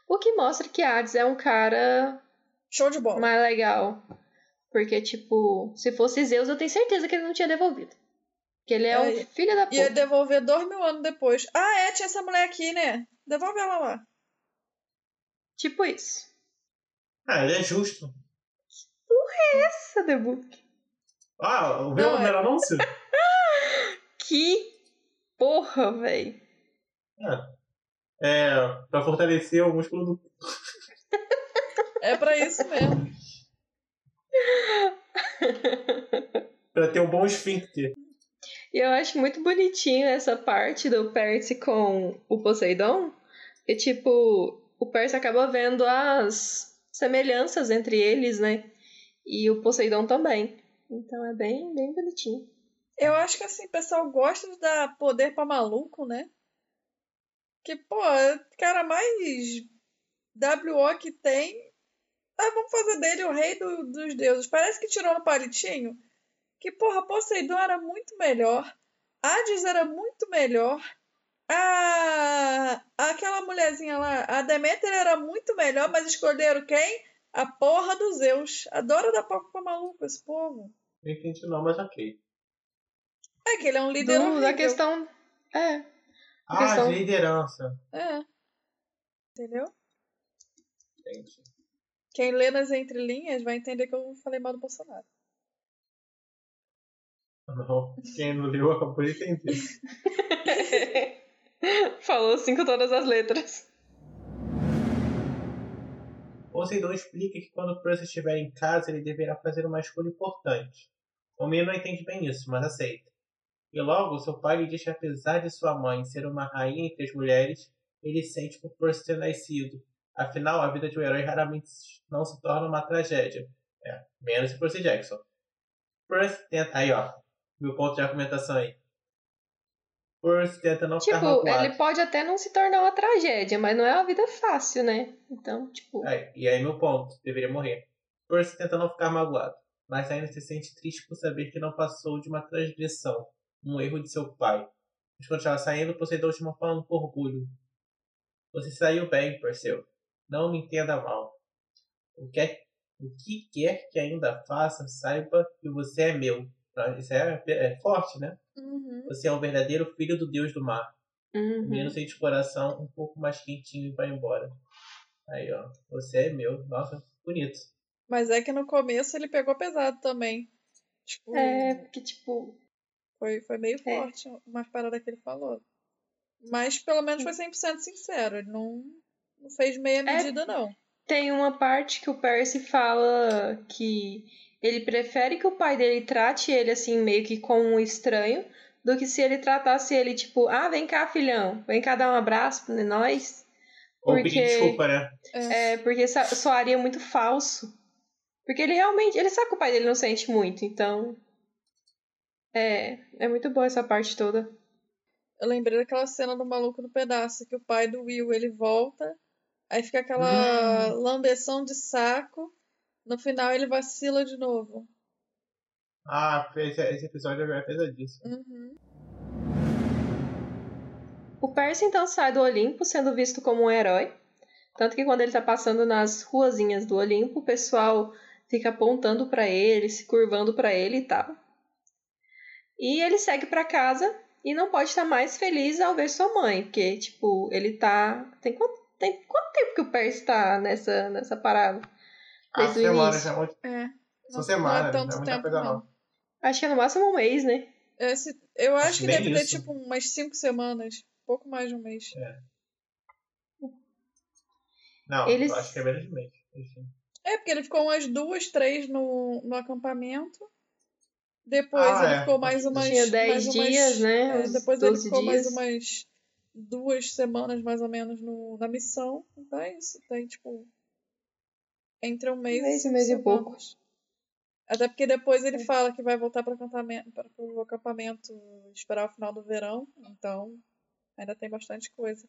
O que mostra que Hades é um cara Show de bola. mais legal. Porque, tipo, se fosse Zeus, eu tenho certeza que ele não tinha devolvido. Que ele é, um É, filho da puta. Ia devolver dois mil anos depois. Ah, é, tinha essa mulher aqui, né? Devolve ela lá. Tipo isso. Ah, ele é justo. Essa, The Book. Ah, o é- primeiro anúncio? Que porra, véi. É, pra fortalecer o músculo do. É pra isso mesmo. pra ter um bom esfíncter. E eu acho muito bonitinho essa parte do Percy com o Poseidon. Que, tipo, o Percy acaba vendo as semelhanças entre eles, né? E o Poseidon também. Então é bem, bem bonitinho. Eu acho que assim, o pessoal gosta de dar poder pra maluco, né? Que, pô, é cara mais WO que tem. Ah, vamos fazer dele o rei do- dos deuses. Parece que tirou no palitinho. Que, porra, Poseidon era muito melhor. Hades era muito melhor. A... Aquela mulherzinha lá, a Deméter era muito melhor, mas escolheram quem? A porra dos Zeus. Adoro dar papo pra maluco esse povo. Não entendi não, mas ok. É que ele é um líder Do, horrível. da questão. É. Ah, Questão- de liderança. É. Entendeu? Entendi. Quem lê nas entrelinhas vai entender que eu falei mal do Bolsonaro. Não, quem não leu acabou de entender. Falou assim com todas as letras. Poseidon explica que quando Percy estiver em casa, ele deverá fazer uma escolha importante. O menino não entende bem isso, mas aceita. E logo, seu pai lhe diz que apesar de sua mãe ser uma rainha entre as mulheres, ele sente por Percy ter nascido. Afinal, a vida de um herói raramente não se torna uma tragédia. É, menos Percy Jackson. Percy tenta... Aí, ó. Meu ponto de argumentação aí. Percy tenta não ficar Tipo, ele pode até não se tornar uma tragédia, mas não é uma vida fácil, né? Então, tipo. Aí, e aí meu ponto, deveria morrer. Percy tenta não ficar magoado, mas ainda se sente triste por saber que não passou de uma transgressão, um erro de seu pai. Mas quando estava saindo, Poseidon chamou falando com orgulho. Você saiu bem, Perseu. Não me entenda mal. O que, é- o que quer que ainda faça, saiba que você é meu. Isso é, é forte, né? Uhum. Você é o verdadeiro filho do deus do mar. Uhum. menino sente o coração um pouco mais quentinho e vai embora. Aí, ó. Você é meu. Nossa, bonito. Mas é que no começo ele pegou pesado também. Tipo, É, porque, tipo. foi, foi meio É. forte umas paradas que ele falou. Mas pelo menos foi 100% sincero. Ele não, não fez meia medida, não. Tem uma parte que o Percy fala que ele prefere que o pai dele trate ele assim, meio que como um estranho, do que se ele tratasse ele, tipo, ah, vem cá, filhão, vem cá dar um abraço pra nós. Ou Porque- pedir desculpa, né? É, porque so- soaria muito falso. Porque ele realmente. Ele sabe que o pai dele não sente muito, então. É. É muito boa essa parte toda. Eu lembrei daquela cena do maluco no pedaço, que o pai do Will ele volta, aí fica aquela Hum. lambeção de saco, no final ele vacila de novo. Ah, esse, esse episódio é pesadíssimo. Uhum. O Percy então sai do Olimpo sendo visto como um herói. Tanto que quando ele tá passando nas ruazinhas do Olimpo, o pessoal fica apontando pra ele, se curvando pra ele e tal. E ele segue pra casa e não pode estar mais feliz ao ver sua mãe, porque, tipo, ele tá. Tem quanto, tem quanto tempo que o Percy tá nessa, nessa parada? Ah, Desde o semanas, é muito. É. São Não- semanas, não é tanto não é muita tempo, coisa, não. não. Acho que é no máximo um mês, né? Esse, eu acho, Acho que deve ter isso. tipo umas cinco semanas. Pouco mais de um mês. Não, Eles- eu acho que é menos de mês. Enfim. É, porque ele ficou umas duas, três no, no acampamento. Depois Ah, ele é. ficou mais umas. Tinha 10 mais umas- dias, né? é, depois ele 12 ficou mais dias. umas duas semanas, mais ou menos, no, na missão. Então é isso. Tem, tipo. Entre um mês, Um mês e mês e pouco. Até porque depois É. ele fala que vai voltar para o acampamento esperar o final do verão. Então ainda tem bastante coisa.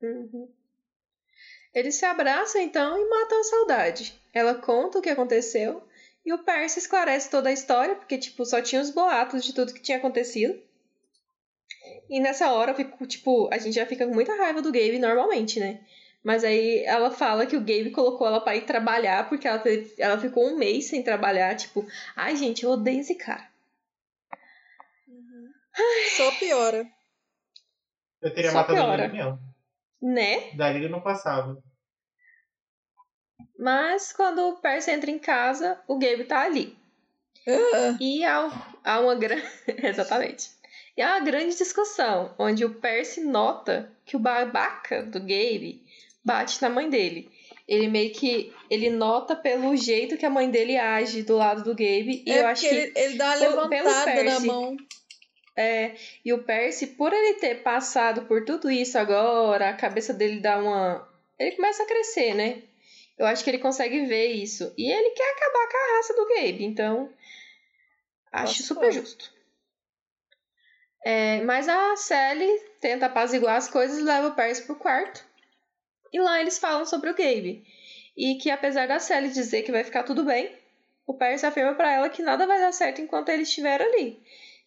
Uhum. Eles se abraçam então e matam a saudade. Ela conta o que aconteceu e o Percy esclarece toda a história, porque tipo, só tinha os boatos de tudo que tinha acontecido. E nessa hora eu fico, tipo, a gente já fica com muita raiva do Gabe normalmente, né? Mas aí ela fala que o Gabe colocou ela pra ir trabalhar porque ela, teve, ela ficou um mês sem trabalhar, tipo, ai gente, eu odeio esse cara. Só piora. Eu teria Só matado piora. ele mesmo. Né? Dali ele não passava. Mas quando o Percy entra em casa, o Gabe tá ali. Ah, E há, há uma grande. Exatamente. E há uma grande discussão, onde o Percy nota que o babaca do Gabe bate na mãe dele. Ele meio que. Ele nota pelo jeito que a mãe dele age do lado do Gabe. E é eu acho que. ele, ele dá uma pelo- pelo levantada na Percy. mão. É, e o Percy, por ele ter passado por tudo isso agora, a cabeça dele dá uma. Ele começa a crescer, né? Eu acho que ele consegue ver isso. E ele quer acabar com a raça do Gabe, então. Acho Posso super justo. É, mas a Sally tenta apaziguar as coisas e leva o Percy pro quarto. E lá eles falam sobre o Gabe. E que apesar da Sally dizer que vai ficar tudo bem, o Percy afirma pra ela que nada vai dar certo enquanto ele estiver ali.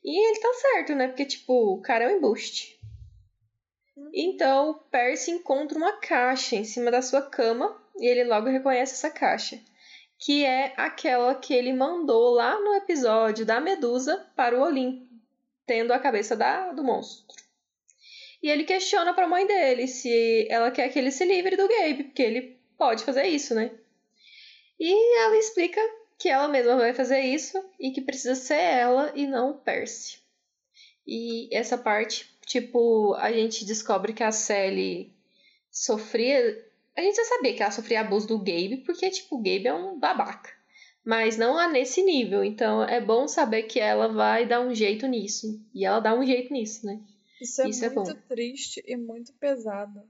E ele tá certo, né? Porque, tipo, o cara é um embuste. Então, o Percy encontra uma caixa em cima da sua cama e ele logo reconhece essa caixa, que é aquela que ele mandou lá no episódio da Medusa para o Olimpo, tendo a cabeça da, do monstro. E ele questiona pra mãe dele se ela quer que ele se livre do Gabe, porque ele pode fazer isso, né? E ela explica que ela mesma vai fazer isso e que precisa ser ela e não o Percy. E essa parte, tipo, a gente descobre que a Sally sofria. A gente já sabia que ela sofria abuso do Gabe, porque, tipo, o Gabe é um babaca. Mas não a nesse nível. Então é bom saber que ela vai dar um jeito nisso. E ela dá um jeito nisso, né? Isso é Isso é muito bom. triste e muito pesado.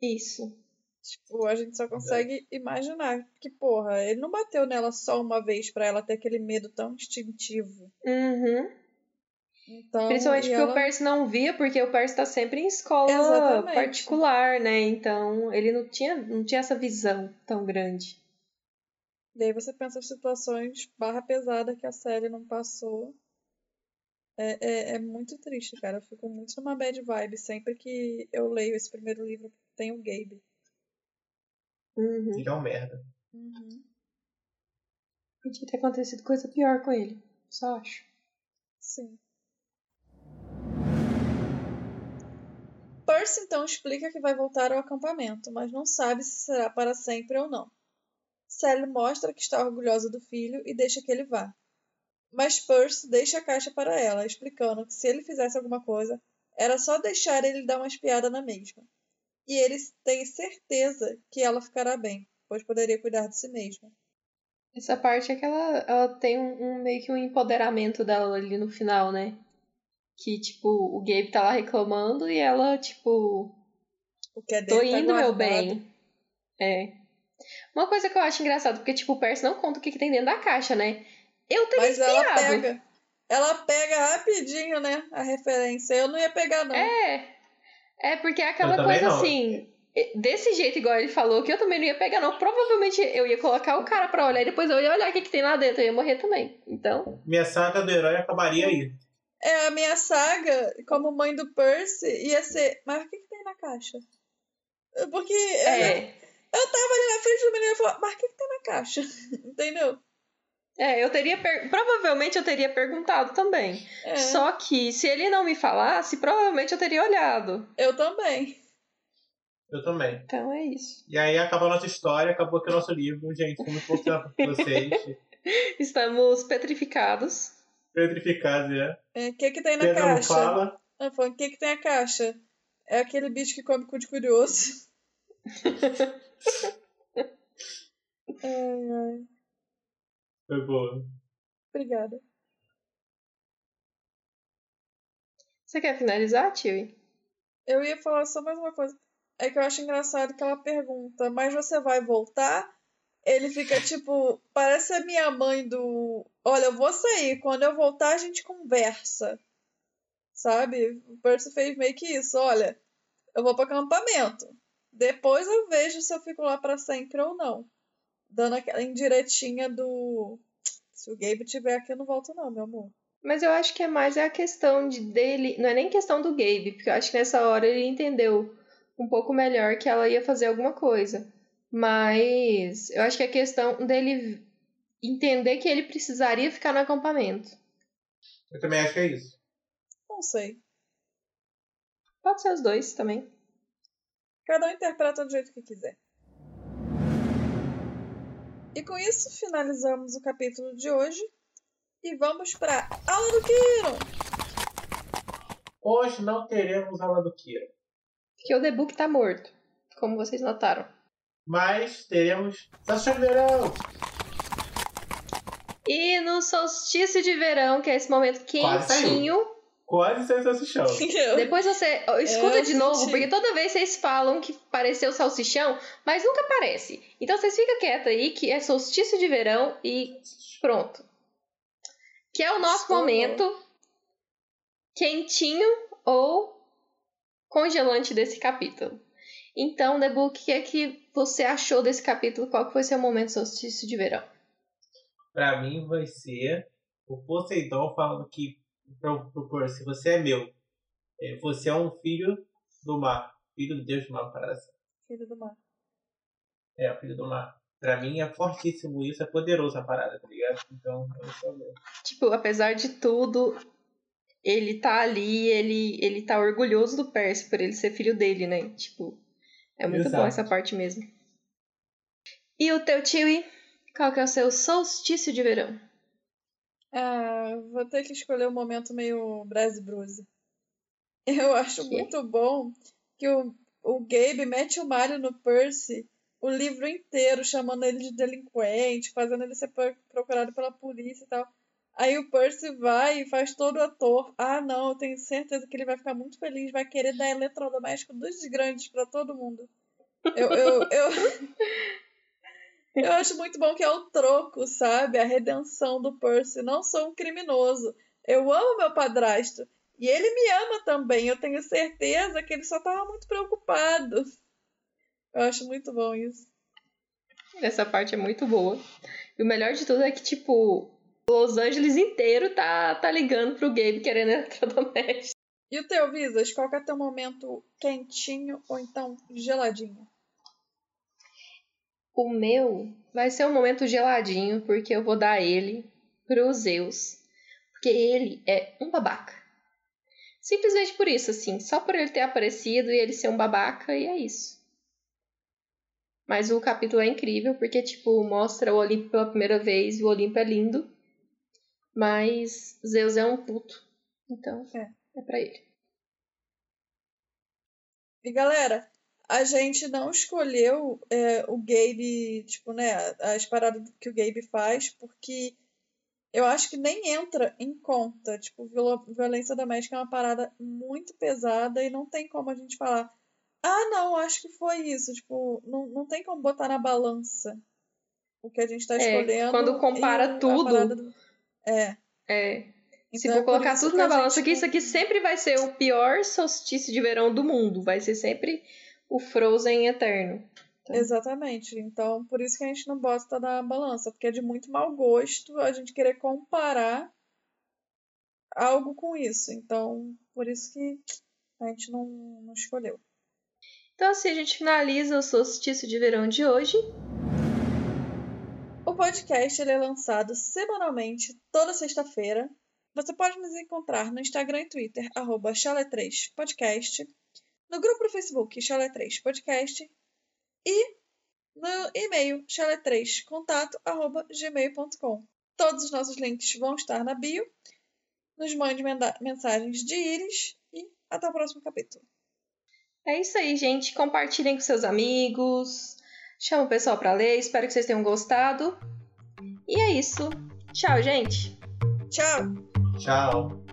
Isso. Tipo, a gente só consegue imaginar que, porra, ele não bateu nela só uma vez pra ela ter aquele medo tão instintivo. Uhum. Então, Principalmente porque ela... o Percy não via, porque o Percy tá sempre em escola Exatamente. particular, né? Então ele não tinha, não tinha essa visão tão grande. E aí você pensa as situações barra pesada que a série não passou. É, é, é muito triste, cara. Eu fico muito numa bad vibe sempre que eu leio esse primeiro livro tem o Gabe. Uhum. Ele é um merda. Podia ter acontecido coisa pior com ele. Só acho. Sim. Percy então explica que vai voltar ao acampamento, mas não sabe se será para sempre ou não. Sally mostra que está orgulhosa do filho e deixa que ele vá. Mas Percy deixa a caixa para ela, explicando que se ele fizesse alguma coisa, era só deixar ele dar uma espiada na mesma. E ele tem certeza que ela ficará bem, pois poderia cuidar de si mesma. Essa parte é que ela, ela tem um, um- meio que um empoderamento dela ali no final, né? Que, tipo, o Gabe tá lá reclamando e ela, tipo, O que é tô dele tá indo, meu bem. É. Uma coisa que eu acho engraçado, porque, tipo, o Percy não conta o que, que tem dentro da caixa, né? Eu teria Mas ela pega. ela pega rapidinho, né, a referência. Eu não ia pegar, não. É. É porque é aquela Eu coisa não. assim. Desse jeito, igual ele falou, que eu também não ia pegar, não. Provavelmente eu ia colocar o cara pra olhar e depois eu ia olhar o que, que tem lá dentro. Eu ia morrer também. Então. Minha saga do herói acabaria aí. É, a minha saga, como mãe do Percy, ia ser. Mas o que, que tem na caixa? Porque É. eu tava ali na frente do menino e falou, mas o que, que tem na caixa? Entendeu? É, eu teria. per- Provavelmente eu teria perguntado também. É, Só que se ele não me falasse, provavelmente eu teria olhado. eu também. Eu também. Então é isso. E aí acabou a nossa história, acabou aqui o nosso livro, gente. Foi muito bom tempo com vocês. Estamos petrificados. Petrificados, é. É, O que, que tem na Pedro não caixa? fala. Eu falei, o que, que tem na caixa? É aquele bicho que come cu de curioso. ai, ai. Foi boa. Obrigada. Você quer finalizar, Tio? Eu ia falar só mais uma coisa. É que eu acho engraçado que ela pergunta, mas você vai voltar? Ele fica tipo, parece a minha mãe do. Olha, eu vou sair, quando eu voltar a gente conversa. Sabe? O Percy fez meio que isso, olha, eu vou pro acampamento. Depois eu vejo se eu fico lá pra sempre ou não. Dando aquela indiretinha do. Se o Gabe tiver aqui, eu não volto, não, meu amor. Mas eu acho que é mais a questão de dele. Não é nem questão do Gabe, porque eu acho que nessa hora ele entendeu um pouco melhor que ela ia fazer alguma coisa. Mas eu acho que é questão dele entender que ele precisaria ficar no acampamento. Eu também acho que é isso. Não sei. Pode ser os dois também. Cada um interpreta do jeito que quiser. E com isso finalizamos o capítulo de hoje e vamos para aula do Kiron. Hoje não teremos aula do Kira, Porque o The Book tá morto, como vocês notaram. mas teremos Sessão de Verão. E no solstício de verão, que é esse momento Quase saiu. quentinho. Quase sem salsichão. Depois você escuta Eu de novo, senti. porque toda vez vocês falam que pareceu salsichão, mas nunca parece. Então vocês ficam quietos aí, que é solstício de verão e pronto. Que é o nosso Estou. momento quentinho ou congelante desse capítulo. Então, Debook, o que é que você achou desse capítulo? Qual que foi seu momento solstício de verão? Pra mim vai ser o Poseidon falando que pro Percy, você é meu. É, Você é um filho do mar. Filho do Deus do mar, parece. Filho do mar. É, filho do mar. Pra mim é fortíssimo isso, é poderoso a parada, tá ligado? Então, eu sou meu. Tipo, apesar de tudo, ele tá ali, ele, ele tá orgulhoso do Percy por ele ser filho dele, né? Tipo, é muito Exato. bom essa parte mesmo. E o teu Tiwi? Qual que é o seu solstício de verão? Ah, vou ter que escolher um momento meio Brase Bruce. Eu acho Que? muito bom que o, o Gabe mete o Mario no Percy o livro inteiro, chamando ele de delinquente, fazendo ele ser pro- procurado pela polícia e tal. Aí o Percy vai e faz todo o ator. Ah, não, eu tenho certeza que ele vai ficar muito feliz, vai querer dar eletrodoméstico dos grandes pra todo mundo. Eu, eu, eu, eu acho muito bom que é o troco, sabe? A redenção do Percy. Não sou um criminoso. Eu amo meu padrasto. E ele me ama também. Eu tenho certeza que ele só tava muito preocupado. Eu acho muito bom isso. Essa parte é muito boa. E o melhor de tudo é que, tipo, Los Angeles inteiro tá, tá ligando pro Gabe querendo eletrodoméstico. E o teu, Visas? Qual que é teu momento quentinho ou então geladinho? O meu vai ser um momento geladinho, porque eu vou dar ele pro Zeus. Porque ele é um babaca. Simplesmente por isso, assim. Só por ele ter aparecido e ele ser um babaca, e é isso. Mas o capítulo é incrível, porque, tipo, mostra o Olimpo pela primeira vez, e o Olimpo é lindo. Mas Zeus é um puto. Então, É. é pra ele. E galera, a gente não escolheu é, o Gabe, tipo, né, as paradas que o Gabe faz, porque eu acho que nem entra em conta. Tipo, viol- violência doméstica é uma parada muito pesada e não tem como a gente falar, ah, não, acho que foi isso. Tipo, não, não tem como botar na balança o que a gente tá É, escolhendo. quando compara tudo. do- É, É. Se Então for é colocar tudo que na balança gente aqui, isso aqui sempre vai ser o pior solstício de verão do mundo. Vai ser sempre o Frozen eterno. Exatamente. Então, por isso que a gente não bota na balança, porque é de muito mau gosto a gente querer comparar algo com isso. Então, por isso que a gente não, não escolheu. Então, assim, a gente finaliza o solstício de verão de hoje. O podcast ele é lançado semanalmente, toda sexta-feira. Você pode nos encontrar no Instagram e Twitter, arroba chalé3podcast, no grupo do Facebook chalé3podcast e no e-mail chalé3contato, arroba gmail.com. Todos os nossos links vão estar na bio. Nos mande mensagens de íris e até o próximo capítulo. É isso aí, gente. Compartilhem com seus amigos. Chama o pessoal pra ler. Espero que vocês tenham gostado. E é isso. Tchau, gente. Tchau! Tchau.